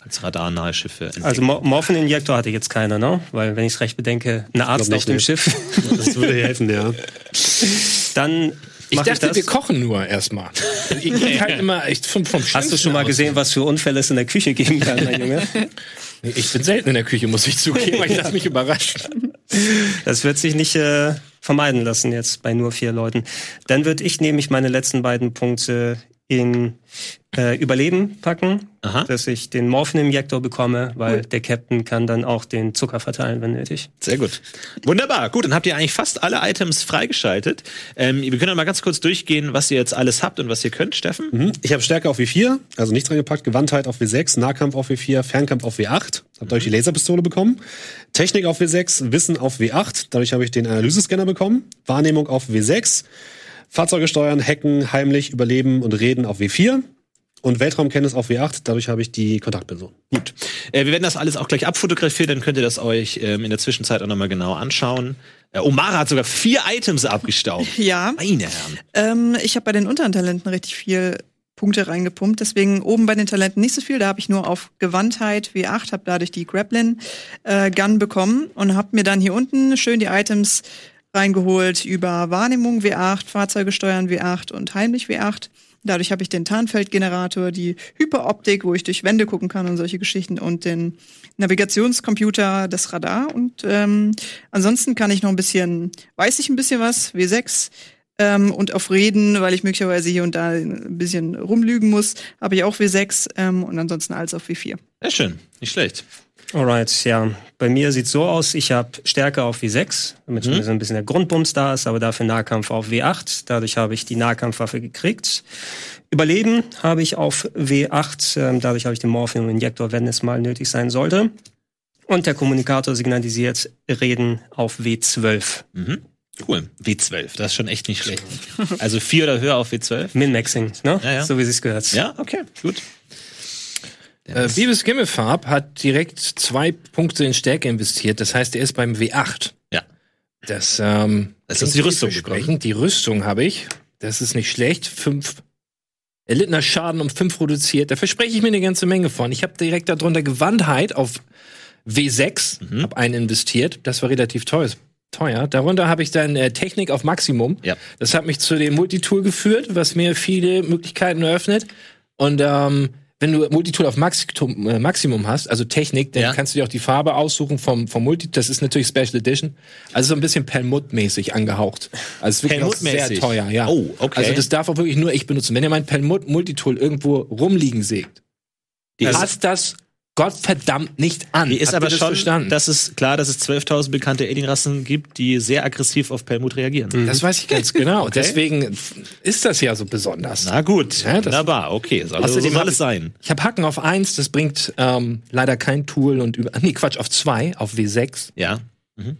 als radarnahe Schiffe. Also Mo- Morphin-Injektor hatte jetzt keiner, ne? Weil, wenn ich es recht bedenke, ein Arzt nicht, auf dem. Schiff, (laughs) Das würde helfen, ja. dann Ich dachte, das. wir kochen nur erstmal. Ich (laughs) krieg halt immer echt vom, vom Hast du schon mal gesehen, was für Unfälle es in der Küche geben kann, mein Junge? (laughs) Ich bin selten in der Küche, muss ich zugeben, aber ich lasse mich überraschen. Das wird sich nicht äh, vermeiden lassen jetzt bei nur vier Leuten. Dann würde ich nämlich meine letzten beiden Punkte in äh, Überleben packen, Aha. dass ich den Morphin-Injektor bekomme, weil der Captain kann dann auch den Zucker verteilen, wenn nötig. Sehr gut. Wunderbar. Gut, dann habt ihr eigentlich fast alle Items freigeschaltet. Ähm, wir können dann mal ganz kurz durchgehen, was ihr jetzt alles habt und was ihr könnt, Steffen. Mhm. Ich habe Stärke auf W4, also nichts reingepackt, Gewandtheit auf W6, Nahkampf auf W4, Fernkampf auf W8. Habt euch die Laserpistole bekommen. Technik auf W6, Wissen auf W8. Dadurch habe ich den Analysescanner bekommen. Wahrnehmung auf W6. Fahrzeuge steuern, hacken, heimlich, überleben und reden auf W4. Und Weltraumkenntnis auf W8. Dadurch habe ich die Kontaktperson. Gut. Äh, wir werden das alles auch gleich abfotografieren, dann könnt ihr das euch ähm, in der Zwischenzeit auch nochmal genau anschauen. Äh, Omara hat sogar vier Items abgestaubt. (laughs) Ja. Meine Herren. Ähm, ich habe bei den unteren Talenten richtig viel Punkte reingepumpt. Deswegen oben bei den Talenten nicht so viel. Da habe ich nur auf Gewandtheit W8, habe dadurch die Grappling äh, Gun bekommen und habe mir dann hier unten schön die Items reingeholt über Wahrnehmung W8, Fahrzeuge steuern W8 und heimlich W8. Dadurch habe ich den Tarnfeldgenerator, die Hyperoptik, wo ich durch Wände gucken kann und solche Geschichten und den Navigationscomputer, das Radar. Und ähm, ansonsten kann ich noch ein bisschen, weiß ich ein bisschen was, W6, ähm, und auf Reden, weil ich möglicherweise hier und da ein bisschen rumlügen muss, habe ich auch W6 ähm, und ansonsten alles auf W4. Sehr schön. Nicht schlecht. Alright, ja. Bei mir sieht's so aus, ich habe Stärke auf W6, damit schon so ein bisschen der Grundbums da ist, aber dafür Nahkampf auf W8. Dadurch habe ich die Nahkampfwaffe gekriegt. Überleben habe ich auf W8, ähm, dadurch habe ich den Morphium-Injektor, wenn es mal nötig sein sollte. Und der Kommunikator signalisiert Reden auf W12. Mhm. Cool. W12, das ist schon echt nicht schlecht. (laughs) Also vier oder höher auf W12? Min-Maxing, ne? Ja, ja. So wie sich's gehört. Ja, okay, gut. Äh, Bibis Gimmelfarb hat direkt zwei Punkte in Stärke investiert. Das heißt, er ist beim W8. Ja. Das, ähm, Das ist die Rüstung vielversprechend. Die Rüstung habe ich. Das ist nicht schlecht. Fünf erlittener Schaden um fünf reduziert. Da verspreche ich mir eine ganze Menge von. Ich habe direkt darunter Gewandtheit auf W6, Mhm. habe einen investiert. Das war relativ teuer. Teuer. Darunter habe ich dann äh, Technik auf Maximum. Ja. Das hat mich zu dem Multitool geführt, was mir viele Möglichkeiten eröffnet. Und ähm, wenn du Multitool auf Maximum, äh, Maximum hast, also Technik, dann Ja. kannst du dir auch die Farbe aussuchen vom, vom Multi. Das ist natürlich Special Edition. Also so ein bisschen Perlmutt-mäßig angehaucht. Also es ist wirklich sehr teuer, ja. Oh, okay. Also das darf auch wirklich nur ich benutzen. Wenn ihr mein Perlmutt Multitool irgendwo rumliegen seht, Die ist- passt das Gottverdammt nicht an. Die ist Habt aber das schon, verstanden? dass es klar, dass es 12.000 bekannte Alienrassen gibt, die sehr aggressiv auf Perlmut reagieren. Das weiß ich ganz genau. Okay. Deswegen ist das ja so besonders. Na gut, Ja, wunderbar, okay, soll, so Außerdem soll es ich- sein. Ich habe Hacken auf 1, das bringt ähm, leider kein Tool und über nee, Quatsch, auf 2, auf W6 Ja,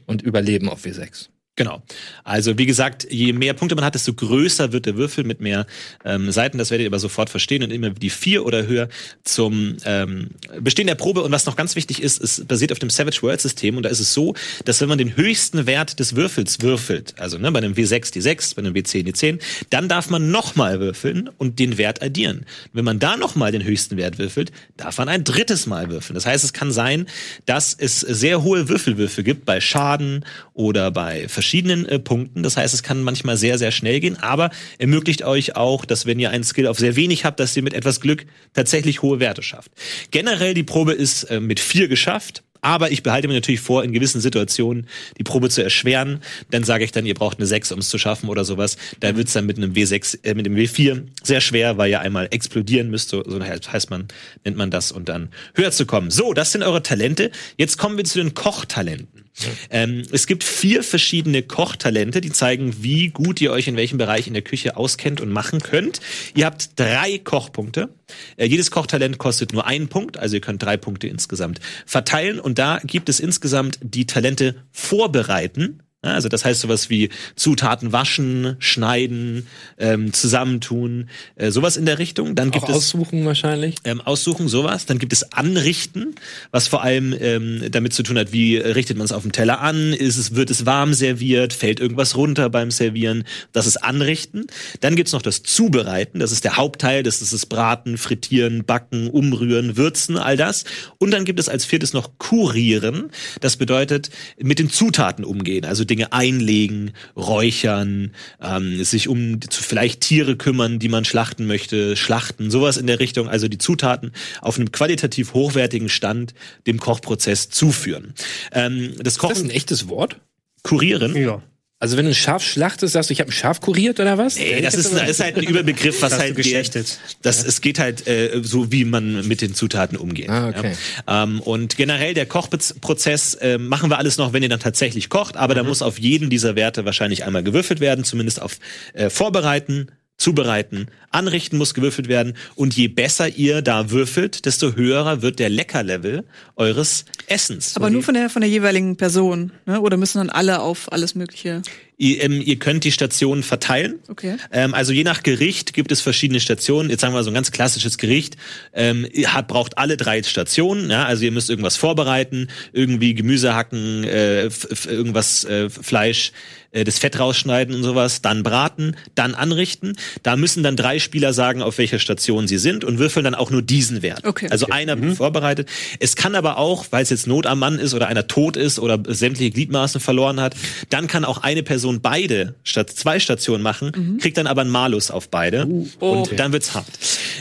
und Überleben auf W6. Genau. Also wie gesagt, je mehr Punkte man hat, desto größer wird der Würfel mit mehr ähm, Seiten. Das werdet ihr aber sofort verstehen und immer die vier oder höher zum ähm, Bestehen der Probe. Und was noch ganz wichtig ist, es basiert auf dem Savage World System und da ist es so, dass wenn man den höchsten Wert des Würfels würfelt, also ne, bei einem W6 die 6, bei einem W10 die 10, dann darf man nochmal würfeln und den Wert addieren. Wenn man da nochmal den höchsten Wert würfelt, darf man ein drittes Mal würfeln. Das heißt, es kann sein, dass es sehr hohe Würfelwürfe gibt bei Schaden oder bei verschiedenen äh, Punkten. Das heißt, es kann manchmal sehr, sehr schnell gehen, aber ermöglicht euch auch, dass wenn ihr einen Skill auf sehr wenig habt, dass ihr mit etwas Glück tatsächlich hohe Werte schafft. Generell die Probe ist äh, mit vier geschafft. Aber ich behalte mir natürlich vor, in gewissen Situationen die Probe zu erschweren. Dann sage ich dann, ihr braucht eine 6, um es zu schaffen oder sowas. Da wird's dann mit einem W6, äh, mit dem W4 sehr schwer, weil ihr einmal explodieren müsst. So heißt man, nennt man das, und dann höher zu kommen. So, das sind eure Talente. Jetzt kommen wir zu den Kochtalenten. Ähm, es gibt vier verschiedene Kochtalente, die zeigen, wie gut ihr euch in welchem Bereich in der Küche auskennt und machen könnt. Ihr habt drei Kochpunkte. Äh, jedes Kochtalent kostet nur einen Punkt, also ihr könnt drei Punkte insgesamt verteilen. Und da gibt es insgesamt die Talente vorbereiten. Also das heißt sowas wie Zutaten waschen, schneiden, ähm, zusammentun, äh, sowas in der Richtung. Dann gibt Auch es aussuchen wahrscheinlich. ähm, aussuchen, sowas. Dann gibt es Anrichten, was vor allem ähm, damit zu tun hat, wie richtet man es auf dem Teller an, ist es, wird es warm serviert, fällt irgendwas runter beim Servieren, das ist Anrichten. Dann gibt's noch das Zubereiten, das ist der Hauptteil, das ist das Braten, Frittieren, Backen, Umrühren, Würzen, all das. Und dann gibt es als viertes noch Kurieren, das bedeutet mit den Zutaten umgehen, also Dinge einlegen, räuchern, ähm, sich um zu vielleicht Tiere kümmern, die man schlachten möchte, schlachten, sowas in der Richtung, also die Zutaten auf einem qualitativ hochwertigen Stand dem Kochprozess zuführen. Ähm, das Ist das Kochen, ein echtes Wort? Kurieren, Ja. Also wenn du ein Schaf schlachtest, sagst du, ich habe ein Schaf kuriert oder was? Ey, das ist, ist halt ein Überbegriff, was halt geschlechtet. Das, es geht halt äh, so, wie man mit den Zutaten umgeht. Ah, okay. ja. ähm, und generell der Kochprozess äh, machen wir alles noch, wenn ihr dann tatsächlich kocht, aber Mhm. da muss auf jeden dieser Werte wahrscheinlich einmal gewürfelt werden, zumindest auf äh, Vorbereiten, Zubereiten, Anrichten muss gewürfelt werden und je besser ihr da würfelt, desto höherer wird der Leckerlevel eures Essens. Aber nur von der, von der jeweiligen Person, ne? Oder müssen dann alle auf alles Mögliche? Ihr, ähm, ihr könnt die Stationen verteilen. Okay. Ähm, also je nach Gericht gibt es verschiedene Stationen. Jetzt sagen wir so ein ganz klassisches Gericht ähm, ihr hat, braucht alle drei Stationen. Ja? Also ihr müsst irgendwas vorbereiten, irgendwie Gemüse hacken, äh, irgendwas äh, Fleisch, äh, das Fett rausschneiden und sowas, dann braten, dann anrichten. Da müssen dann drei Spieler sagen, auf welcher Station sie sind und würfeln dann auch nur diesen Wert. Okay. Also einer vorbereitet. Es kann aber auch, weil es jetzt Not am Mann ist oder einer tot ist oder sämtliche Gliedmaßen verloren hat, dann kann auch eine Person beide statt zwei Stationen machen, kriegt dann aber einen Malus auf beide und dann wird's hart.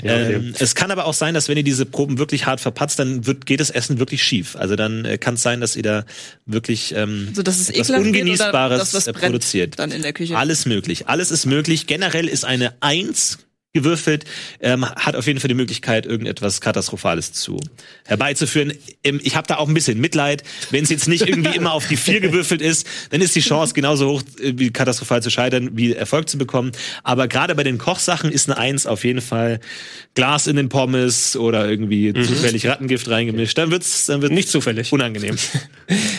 ähm, es kann aber auch sein, dass wenn ihr diese Proben wirklich hart verpatzt, dann wird, geht das Essen wirklich schief. Also dann äh, kann es sein, dass ihr da wirklich ähm, Also, dass es etwas Ungenießbares dass was äh, produziert. dann in der Küche? Alles möglich. Alles ist möglich. Generell ist eine Eins gewürfelt, ähm, hat auf jeden Fall die Möglichkeit, irgendetwas Katastrophales zu herbeizuführen. Ähm, ich habe da auch ein bisschen Mitleid. Wenn es jetzt nicht irgendwie immer auf die Vier (laughs) gewürfelt ist, dann ist die Chance genauso hoch, äh, wie katastrophal zu scheitern, wie Erfolg zu bekommen. Aber gerade bei den Kochsachen ist eine Eins auf jeden Fall Glas in den Pommes oder irgendwie zufällig Rattengift reingemischt. Dann wird's, dann wird's Nicht zufällig. unangenehm. (laughs)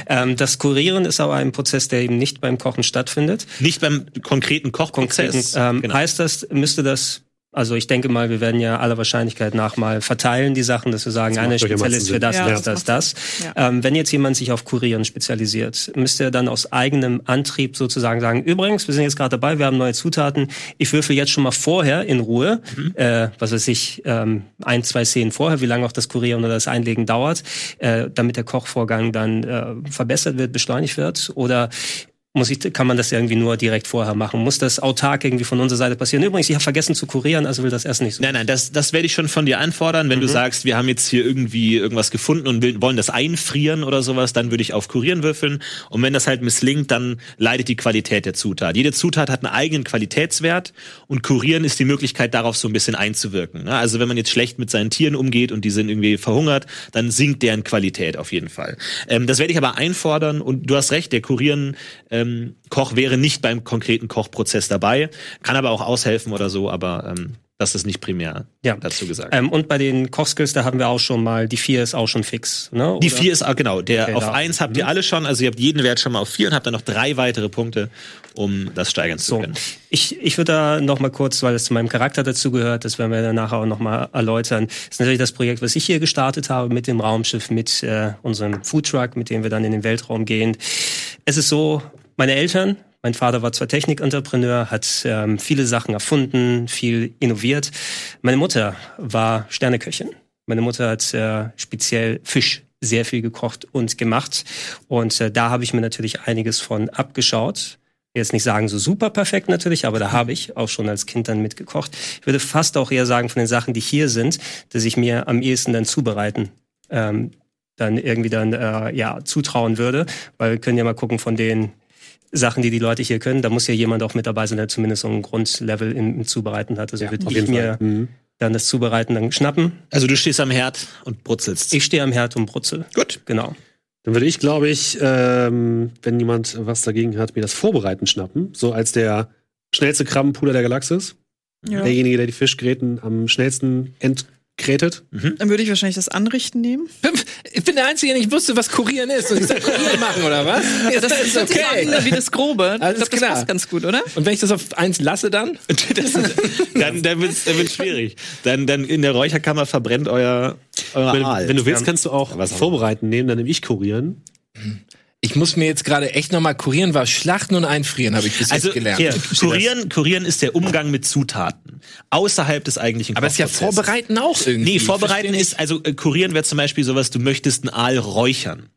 Ähm, das Kurieren ist aber ein Prozess, der eben nicht beim Kochen stattfindet. nicht beim konkreten Kochprozess. Ähm, Genau. Heißt das, müsste das, also ich denke mal, wir werden ja aller Wahrscheinlichkeit nach mal verteilen die Sachen, dass wir sagen, einer Spezialist für das. Ja, das, das, das. Ja. Ähm, wenn jetzt jemand sich auf Kurieren spezialisiert, müsste er dann aus eigenem Antrieb sozusagen sagen, übrigens, wir sind jetzt gerade dabei, wir haben neue Zutaten, ich würfel jetzt schon mal vorher in Ruhe, Mhm. äh, was weiß ich, ähm, ein, zwei Szenen vorher, wie lange auch das Kurieren oder das Einlegen dauert, äh, damit der Kochvorgang dann äh, verbessert wird, beschleunigt wird? Oder muss ich, kann man das irgendwie nur direkt vorher machen? Muss das autark irgendwie von unserer Seite passieren? Übrigens, ich habe vergessen zu kurieren, also will das Essen nicht so. Nein, nein, das, das werde ich schon von dir anfordern. Wenn du sagst, wir haben jetzt hier irgendwie irgendwas gefunden und will, wollen das einfrieren oder sowas, dann würde ich auf Kurieren würfeln. Und wenn das halt misslingt, dann leidet die Qualität der Zutat. Jede Zutat hat einen eigenen Qualitätswert und Kurieren ist die Möglichkeit, darauf so ein bisschen einzuwirken. ne? Also wenn man jetzt schlecht mit seinen Tieren umgeht und die sind irgendwie verhungert, dann sinkt deren Qualität auf jeden Fall. Ähm, das werde ich aber einfordern und du hast recht, der Kurieren ähm, Koch wäre nicht beim konkreten Kochprozess dabei, kann aber auch aushelfen oder so, aber ähm, das ist nicht primär Ja. dazu gesagt. Ähm, und bei den Kochskills, da haben wir auch schon mal, die vier ist auch schon fix. Ne? die vier ist, ah, genau, der Okay, auf da. eins habt ihr alle schon, also ihr habt jeden Wert schon mal auf vier und habt dann noch drei weitere Punkte, um das steigern zu So, können. ich, ich würde da noch mal kurz, weil es zu meinem Charakter dazugehört, das werden wir dann nachher auch noch mal erläutern, das ist natürlich das Projekt, was ich hier gestartet habe mit dem Raumschiff, mit äh, unserem Foodtruck, mit dem wir dann in den Weltraum gehen. Es ist so, meine Eltern, mein Vater war zwar Technikentrepreneur, hat ähm, viele Sachen erfunden, viel innoviert. Meine Mutter war Sterneköchin. Meine Mutter hat äh, speziell Fisch sehr viel gekocht und gemacht. Und äh, da habe ich mir natürlich einiges von abgeschaut. Jetzt nicht sagen so super perfekt natürlich, aber da habe ich auch schon als Kind dann mitgekocht. Ich würde fast auch eher sagen von den Sachen, die hier sind, dass ich mir am ehesten dann zubereiten ähm, dann irgendwie dann äh, ja zutrauen würde, weil wir können ja mal gucken von den Sachen, die die Leute hier können, da muss ja jemand auch mit dabei sein, der zumindest so ein Grundlevel im, Zubereiten hat. Also würde auf ich mir. Mhm. dann das Zubereiten dann schnappen. Also du stehst am Herd und brutzelst. Ich stehe am Herd und brutzel. Gut. Genau. Dann würde ich, glaube ich, ähm, wenn jemand was dagegen hat, mir das Vorbereiten schnappen. So als der schnellste Krabbenpuder der Galaxis. Ja. Derjenige, der die Fischgräten am schnellsten entkrätet. Dann würde ich wahrscheinlich das Anrichten nehmen. Ich bin der Einzige, der nicht wusste, was Kurieren ist. Und ich soll Kurieren machen, oder was? (laughs) Ja, das ist okay. Wie das Grobe. Ich Alles glaube, das klar. passt ganz gut, oder? Und wenn ich das auf eins lasse, dann? (laughs) Das, dann dann wird's dann wird's schwierig. Dann, dann in der Räucherkammer verbrennt euer, euer Wenn, Aal. wenn du willst, kannst du auch Was auch vorbereiten nehmen, dann nehme ich kurieren. Ich muss mir jetzt gerade echt nochmal kurieren, war Schlachten und Einfrieren, habe ich bis also jetzt gelernt. hier, kurieren, kurieren ist der Umgang mit Zutaten außerhalb des eigentlichen Aber es ist ja. Vorbereiten auch irgendwie. Nee, vorbereiten ist, also äh, kurieren wäre zum Beispiel sowas, du möchtest einen Aal räuchern.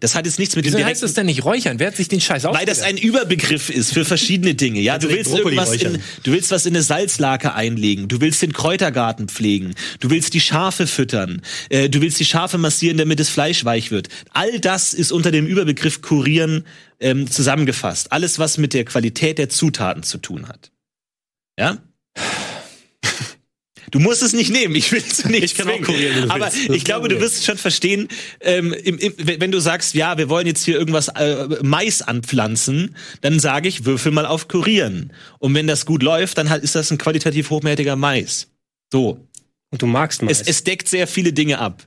Das hat jetzt nichts mit Wieso dem heißt das denn nicht räuchern? Wer hat sich den Scheiß weil das ein Überbegriff ist für verschiedene Dinge. Ja, du willst irgendwas in, du willst was in eine Salzlake einlegen, du willst den Kräutergarten pflegen, du willst die Schafe füttern, äh, du willst die Schafe massieren, damit das Fleisch weich wird. All das ist unter dem Überbegriff kurieren ähm, zusammengefasst. Alles, was mit der Qualität der Zutaten zu tun hat. Ja? Du musst es nicht nehmen, ich will es nicht. Ich kann auch kurieren, Aber willst. Ich glaube, du wirst schon verstehen, ähm, im, im, wenn du sagst, ja, wir wollen jetzt hier irgendwas äh, Mais anpflanzen, dann sage ich, würfel mal auf Kurieren. Und wenn das gut läuft, dann halt ist das ein qualitativ hochwertiger Mais. So. Und du magst Mais. Es, es deckt sehr viele Dinge ab.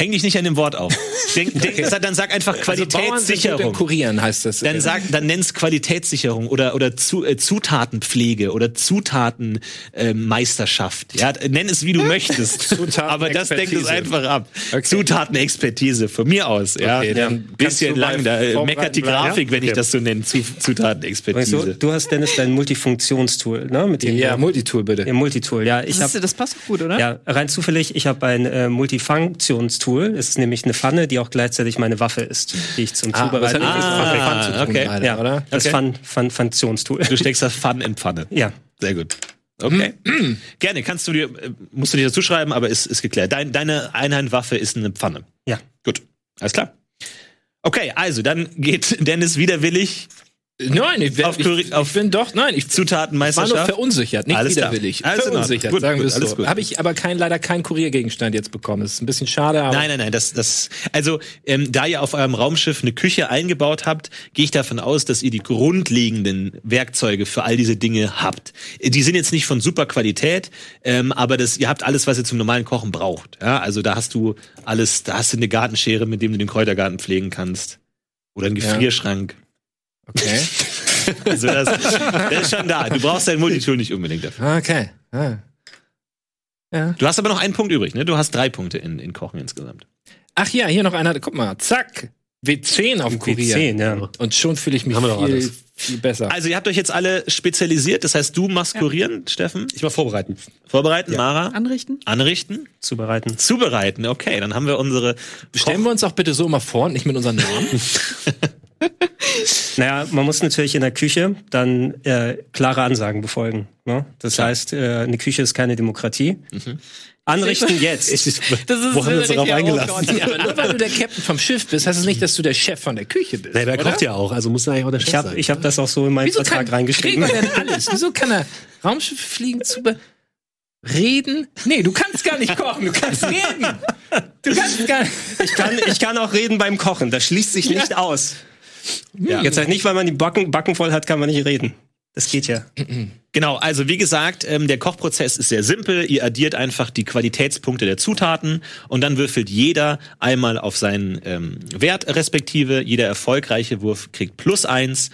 Häng dich nicht an dem Wort auf. (laughs) Denk, denk, Dann sag einfach Also Qualitätssicherung. Kurieren heißt das. Dann sag, dann nenn's Qualitätssicherung oder oder zu, äh, Zutatenpflege oder Zutatenmeisterschaft. Äh, Meisterschaft. ja, nenn es wie du möchtest. (laughs) Aber das deckt es Zutatenexpertise. einfach ab. Okay. Zutatenexpertise von mir aus. Ja, Okay, dann Ein bisschen lang. Da äh, meckert die. Grafik, wenn ich Okay. das so nenne. Zu, Weißt du, Zutatenexpertise. du hast Dennis dein Multifunktionstool, ne? Mit dem Ja, Multitool bitte. ja, Multitool. Ja, ich Das, habe ist, das passt doch gut, oder? Ja, rein zufällig, ich habe ein äh, Multifunktionstool. Es ist nämlich eine Pfanne, die auch gleichzeitig meine Waffe ist, die ich zum Ah, Zubereiten Ah, zu tun, okay. leider, ja, oder? das Okay. Fun, Fun, Funktionstool. Du steckst das Pfann in Pfanne. ja. Sehr gut. Okay. Gerne, kannst du dir, musst du dir dazu schreiben, aber ist, ist geklärt. Dein, deine Einhandwaffe ist eine Pfanne. Ja. Gut, alles klar. Okay, also dann geht Dennis widerwillig Nein, ich, Auf ich, ich, auf bin doch, nein, ich war nur Zutatenmeisterschaft. verunsichert, nicht Alles klar. widerwillig. Alles Ordnung. verunsichert, Gut, sagen wir so. gut. Habe ich aber kein, leider keinen Kuriergegenstand jetzt bekommen. Das ist ein bisschen schade, aber Nein, nein, nein, das, das, also, ähm, da ihr auf eurem Raumschiff eine Küche eingebaut habt, gehe ich davon aus, dass ihr die grundlegenden Werkzeuge für all diese Dinge habt. Die sind jetzt nicht von super Qualität, ähm, aber das, ihr habt alles, was ihr zum normalen Kochen braucht. Ja, also da hast du alles, da hast du eine Gartenschere, mit dem du den Kräutergarten pflegen kannst. Oder einen Ja. Okay. (laughs) Also das, das ist schon da. Du brauchst dein Multitool nicht unbedingt dafür. Okay. Ah. Ja. Du hast aber noch einen Punkt übrig, ne? Du hast drei Punkte in, in Kochen insgesamt. Ach ja, hier noch einer. Guck mal, zack. W10 auf Kurier. W10, ja. Und schon fühle ich mich Haben viel, alles. viel besser. Also ihr habt euch jetzt alle spezialisiert, das heißt, du machst kurieren, Steffen, Ich mal vorbereiten. vorbereiten, Mara, Anrichten? anrichten, Zubereiten. zubereiten. Okay, dann haben wir unsere Stellen wir uns auch bitte so immer vor und nicht mit unseren Namen. (laughs) Naja, man muss natürlich in der Küche dann äh, klare Ansagen befolgen. Ne? Das heißt, äh, eine Küche ist keine Demokratie. Anrichten (laughs) jetzt. Das ist Wo haben wir uns darauf ja, oh eingelassen? Ja, aber nur weil du der Captain vom Schiff bist, heißt das nicht, dass du der Chef von der Küche bist. Nee, der oder? kocht ja auch, also muss er eigentlich auch der Chef Ich habe sein. ich hab das auch so in meinen Wieso Vertrag kann reingeschrieben. Denn alles? Wieso kann er Raumschiffe fliegen zu reden? Nee, du kannst gar nicht kochen, du kannst reden. Du kannst gar nicht. Ich kann, ich kann auch reden beim Kochen. Das schließt sich nicht aus. Jetzt halt nicht, weil man die Backen, Backen voll hat, kann man nicht reden. Das geht ja. (clears throat) Genau, also wie gesagt, ähm, der Kochprozess ist sehr simpel. Ihr addiert einfach die Qualitätspunkte der Zutaten und dann würfelt jeder einmal auf seinen ähm, Wert respektive. Jeder erfolgreiche Wurf kriegt plus eins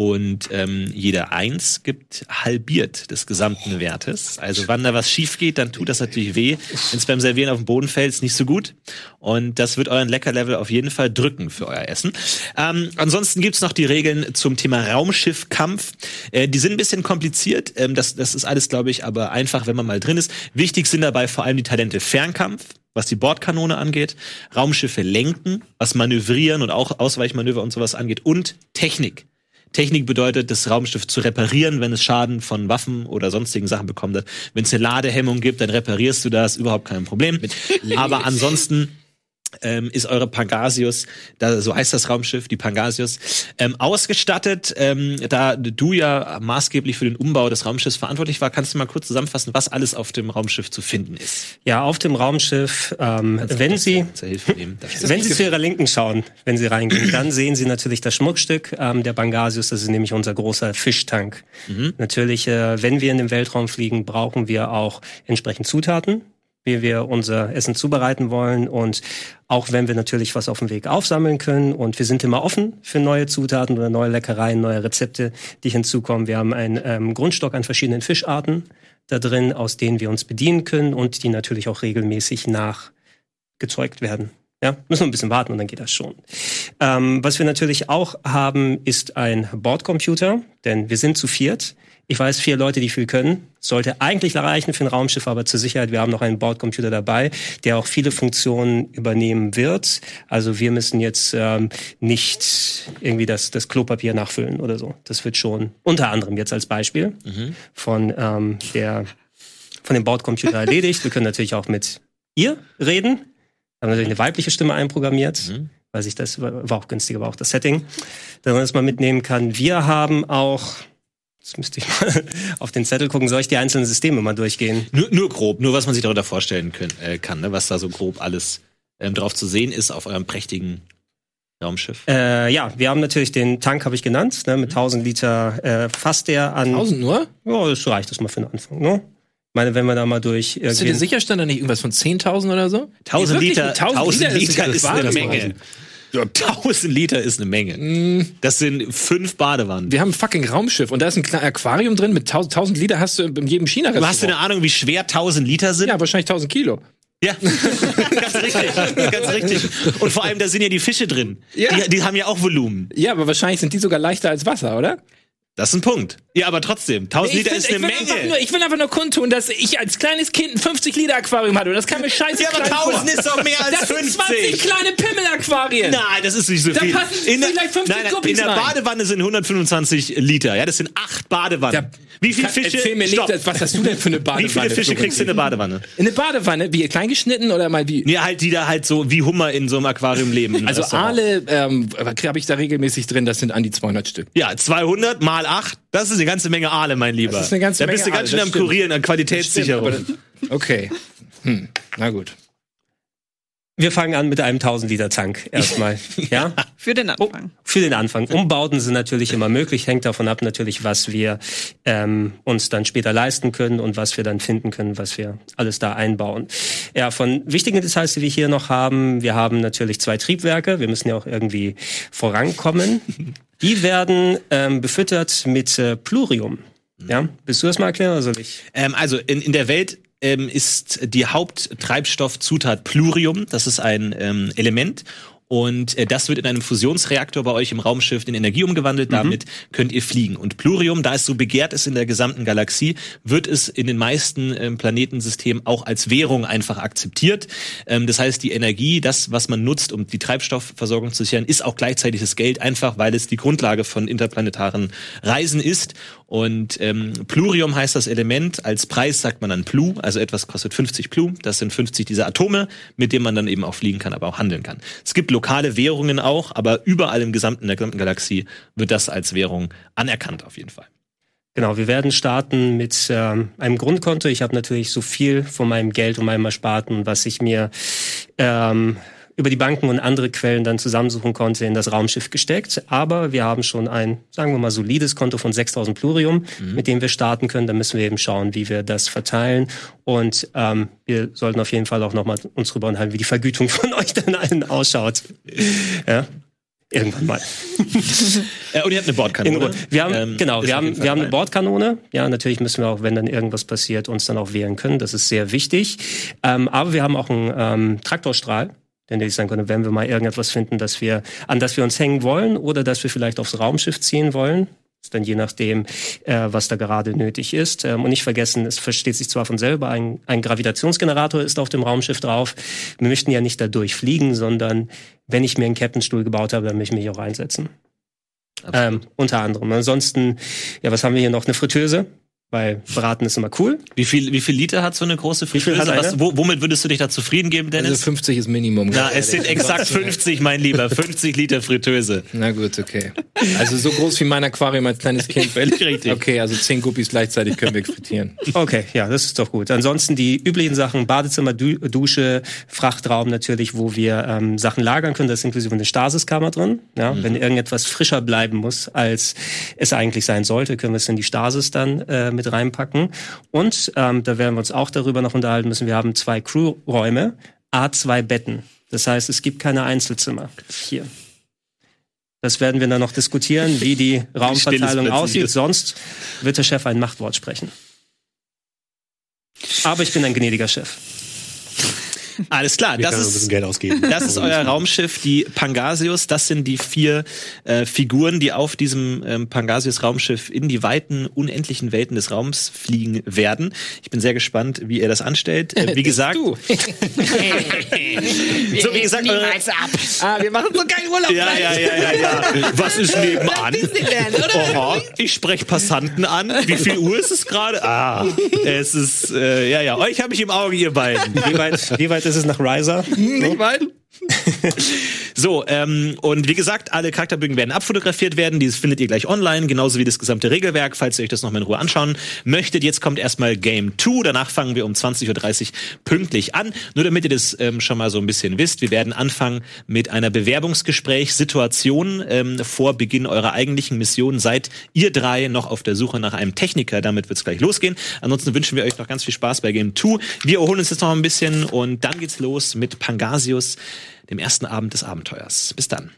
und ähm, jeder eins gibt halbiert des gesamten Wertes. Also wann da was schief geht, dann tut das natürlich weh. Wenn es beim Servieren auf den Boden fällt, ist nicht so gut. Und das wird euren Leckerlevel auf jeden Fall drücken für euer Essen. Ähm, ansonsten gibt's noch die Regeln zum Thema Raumschiffkampf. Äh, die sind ein bisschen kompliziert. Ähm, das, das ist alles, glaube ich, aber einfach, wenn man mal drin ist. Wichtig sind dabei vor allem die Talente Fernkampf was die Bordkanone angeht, Raumschiffe lenken, was Manövrieren und auch Ausweichmanöver und sowas angeht und Technik. Technik bedeutet, das Raumschiff zu reparieren, wenn es Schaden von Waffen oder sonstigen Sachen bekommt hat. Wenn es eine Ladehemmung gibt, dann reparierst du das, überhaupt kein Problem. Aber ansonsten ähm, ist eure Pangasius, da, so heißt das Raumschiff, die Pangasius, ähm, ausgestattet. Ähm, da du ja maßgeblich für den Umbau des Raumschiffs verantwortlich war, kannst du mal kurz zusammenfassen, was alles auf dem Raumschiff zu finden ist. Ja, auf dem Raumschiff, ähm, wenn Sie, wenn Sie zu Ihrer Linken schauen, wenn Sie reingehen, (clears throat) dann sehen Sie natürlich das Schmuckstück ähm, der Bangasius. Das ist nämlich unser großer Fischtank. Natürlich, äh, wenn wir in den Weltraum fliegen, brauchen wir auch entsprechend Zutaten, wie wir unser Essen zubereiten wollen. Und auch wenn wir natürlich was auf dem Weg aufsammeln können und wir sind immer offen für neue Zutaten oder neue Leckereien, neue Rezepte, die hinzukommen. Wir haben einen ähm, Grundstock an verschiedenen Fischarten da drin, aus denen wir uns bedienen können und die natürlich auch regelmäßig nachgezeugt werden. Ja, müssen wir ein bisschen warten und dann geht das schon. Ähm, was wir natürlich auch haben, ist ein Bordcomputer, denn wir sind zu viert. Ich weiß, vier Leute, die viel können. Sollte eigentlich reichen für ein Raumschiff, aber zur Sicherheit, wir haben noch einen Bordcomputer dabei, der auch viele Funktionen übernehmen wird. Also wir müssen jetzt ähm, nicht irgendwie das, das Klopapier nachfüllen oder so. Das wird schon unter anderem jetzt als Beispiel von ähm, der von dem Bordcomputer erledigt. Wir können natürlich auch mit ihr reden. Haben natürlich eine weibliche Stimme einprogrammiert, weil sich das war war auch günstiger, war auch das Setting, dass man das mal mitnehmen kann. Wir haben auch, jetzt müsste ich mal (laughs) auf den Zettel gucken, soll ich die einzelnen Systeme mal durchgehen? Nur, nur grob, nur was man sich darunter vorstellen können, äh, kann, ne? was da so grob alles ähm, drauf zu sehen ist auf eurem prächtigen Raumschiff. Äh, ja, wir haben natürlich den Tank, habe ich genannt, ne, mit 1000 Liter äh, fasst der an. 1000 nur? Ja, das reicht das mal für den Anfang, ne? Ich meine, wenn wir da mal durch Bist du dir sicher, stand da nicht irgendwas von 10.000 oder so? 1000 Nee, wirklich? Liter, 1000 Liter ist eine. Menge. Ja, 1000 Liter ist eine Menge. Das sind fünf Badewannen. Wir haben ein fucking Raumschiff und da ist ein kleines Aquarium drin mit 1000, 1000 Liter hast du in jedem china Du hast du eine Ahnung, wie schwer 1000 Liter sind? Ja, wahrscheinlich 1000 Kilo. Ja, (laughs) ganz richtig, ganz richtig. Und vor allem, da sind ja die Fische drin. Ja. Die, die haben ja auch Volumen. Ja, aber wahrscheinlich sind die sogar leichter als Wasser, oder? Das ist ein Punkt. Ja, aber trotzdem, 1000 Liter find- ist eine einfach Menge. Nur, ich will einfach nur kundtun, dass ich als kleines Kind ein 50 Liter Aquarium hatte und das kam mir scheiße (laughs) ja, aber klein 1000 vor. ist doch mehr als Das sind 50. 20 kleine Pimmel-Aquarien. Nein, das ist nicht so Da viel. passen vielleicht 50 nein, nein, in der. Badewanne sind 125 Liter. Ja, das sind acht Badewannen. Ja, wie viele kann- Fische? Erzähl mir Stopp. nicht, was hast du denn für eine Badewanne? wie viele Fische kriegst du in eine Badewanne? In eine Badewanne? Wie klein geschnitten oder mal wie? Ja, halt, die da halt so wie Hummer in so einem Aquarium leben. Also. Aale ähm, habe ich da regelmäßig drin, das sind an die 200 Stück. Ja, 200 mal 8, das ist eine ganze Menge Aale, mein Lieber. Das ist eine ganze da bist du Menge ganz schön am stimmt. Kurieren, an Qualitätssicherung. Stimmt, okay. Hm, na gut. Wir fangen an mit einem 1000 Liter Tank erstmal. (laughs) ja? Für den Anfang. Für den Anfang. Umbauten sind natürlich immer möglich, hängt davon ab natürlich, was wir ähm, uns dann später leisten können und was wir dann finden können, was wir alles da einbauen. Ja, von wichtigen Details, die wir hier noch haben, wir haben natürlich zwei Triebwerke, wir müssen ja auch irgendwie vorankommen. (laughs) Die werden ähm, befüttert mit äh, Plurium. Ja, willst du das mal erklären oder soll ich? Ähm, also in, in der Welt ähm, ist die Haupttreibstoffzutat Plurium. Das ist ein ähm, Element. Und äh, das wird in einem Fusionsreaktor bei euch im Raumschiff in Energie umgewandelt. Mhm. Damit könnt ihr fliegen. Und Plurium, da es so begehrt ist in der gesamten Galaxie, wird es in den meisten ähm, Planetensystemen auch als Währung einfach akzeptiert. Ähm, das heißt, die Energie, das, was man nutzt, um die Treibstoffversorgung zu sichern, ist auch gleichzeitig das Geld, einfach weil es die Grundlage von interplanetaren Reisen ist. Und ähm, Plurium heißt das Element. Als Preis sagt man dann Plu, also etwas kostet 50 Plu. Das sind 50 dieser Atome, mit denen man dann eben auch fliegen kann, aber auch handeln kann. Es gibt lokale Währungen auch, aber überall im gesamten, in der gesamten Galaxie wird das als Währung anerkannt auf jeden Fall. Genau, wir werden starten mit ähm, einem Grundkonto. Ich habe natürlich so viel von meinem Geld und meinem Ersparten, was ich mir ähm, über die Banken und andere Quellen dann zusammensuchen konnte, in das Raumschiff gesteckt. Aber wir haben schon ein, sagen wir mal, solides Konto von 6000 Plurium, mit dem wir starten können. Da müssen wir eben schauen, wie wir das verteilen. Und ähm, wir sollten auf jeden Fall auch nochmal uns drüber unterhalten, wie die Vergütung (laughs) von euch dann allen ausschaut. Ja. Irgendwann mal. (laughs) Und ihr habt eine In Bordkanone. Wir haben, Ähm, genau, wir haben, wir haben eine. Bordkanone. Ja, natürlich müssen wir auch, wenn dann irgendwas passiert, uns dann auch wehren können. Das ist sehr wichtig. Ähm, aber wir haben auch einen ähm, Traktorstrahl, den ich sagen könnte, wenn wir mal irgendetwas finden, dass wir, an das wir uns hängen wollen oder dass wir vielleicht aufs Raumschiff ziehen wollen. Ist dann je nachdem, äh, was da gerade nötig ist. Ähm, und nicht vergessen, es versteht sich zwar von selber, ein, ein Gravitationsgenerator ist auf dem Raumschiff drauf. Wir möchten ja nicht dadurch fliegen, sondern wenn ich mir einen Captainstuhl gebaut habe, dann möchte ich mich auch einsetzen. Ähm, unter anderem. Ansonsten, ja, was haben wir hier noch? Eine Fritteuse, weil Braten ist immer cool. Wie viel, wie viel Liter hat so eine große Fritteuse? Was, wo, womit würdest du dich da zufrieden geben, Also Dennis? 50 ist Minimum. Na, es sind exakt 50, mein Lieber. (laughs) 50 Liter Fritteuse. Na gut, okay. Also so groß wie mein Aquarium als kleines Kind. Völlig (laughs) richtig. Okay, also 10 Guppies gleichzeitig können wir frittieren. Okay, ja, das ist doch gut. Ansonsten die üblichen Sachen, Badezimmer, du Dusche, Frachtraum natürlich, wo wir ähm, Sachen lagern können. Da ist inklusive eine Stasiskammer drin. Ja, Wenn irgendetwas frischer bleiben muss, als es eigentlich sein sollte, können wir es in die Stasis dann äh, mit reinpacken. Und ähm, da werden wir uns auch darüber noch unterhalten müssen. Wir haben zwei Crewräume, A2 Betten. Das heißt, es gibt keine Einzelzimmer hier. Das werden wir dann noch diskutieren, wie die (laughs) Raumverteilung aussieht. Sonst wird der Chef ein Machtwort sprechen. Aber ich bin ein gnädiger Chef. Alles klar, Wir das können ein bisschen ist, Geld ausgeben. das ist euer Raumschiff, die Pangasius. Das sind die vier äh, Figuren, die auf diesem ähm, Pangasius-Raumschiff in die weiten, unendlichen Welten des Raums fliegen werden. Ich bin sehr gespannt, wie ihr das anstellt. Äh, wie gesagt, Du. (laughs) so wie gesagt, eure, Ah, wir machen so keinen Urlaub. Ja, ja, ja, ja, ja. Was ist nebenan? Oha, ich spreche Passanten an. Wie viel Uhr ist es gerade? Ah, es ist, äh, ja, ja, euch habe ich im Auge, ihr beiden. Wie weit, wie weit ist es nach Riser? Nicht weit? (laughs) So, ähm, und wie gesagt, alle Charakterbögen werden abfotografiert werden. Dieses findet ihr gleich online, genauso wie das gesamte Regelwerk, falls ihr euch das noch mal in Ruhe anschauen möchtet. Jetzt kommt erstmal Game 2, danach fangen wir um 20.30 Uhr pünktlich an. Nur damit ihr das ähm, schon mal so ein bisschen wisst, wir werden anfangen mit einer Bewerbungsgesprächssituation ähm, vor Beginn eurer eigentlichen Mission. Seid ihr drei noch auf der Suche nach einem Techniker, damit wird's gleich losgehen. Ansonsten wünschen wir euch noch ganz viel Spaß bei Game 2. Wir erholen uns jetzt noch ein bisschen und dann geht's los mit Pangasius dem ersten Abend des Abenteuers. Bis dann.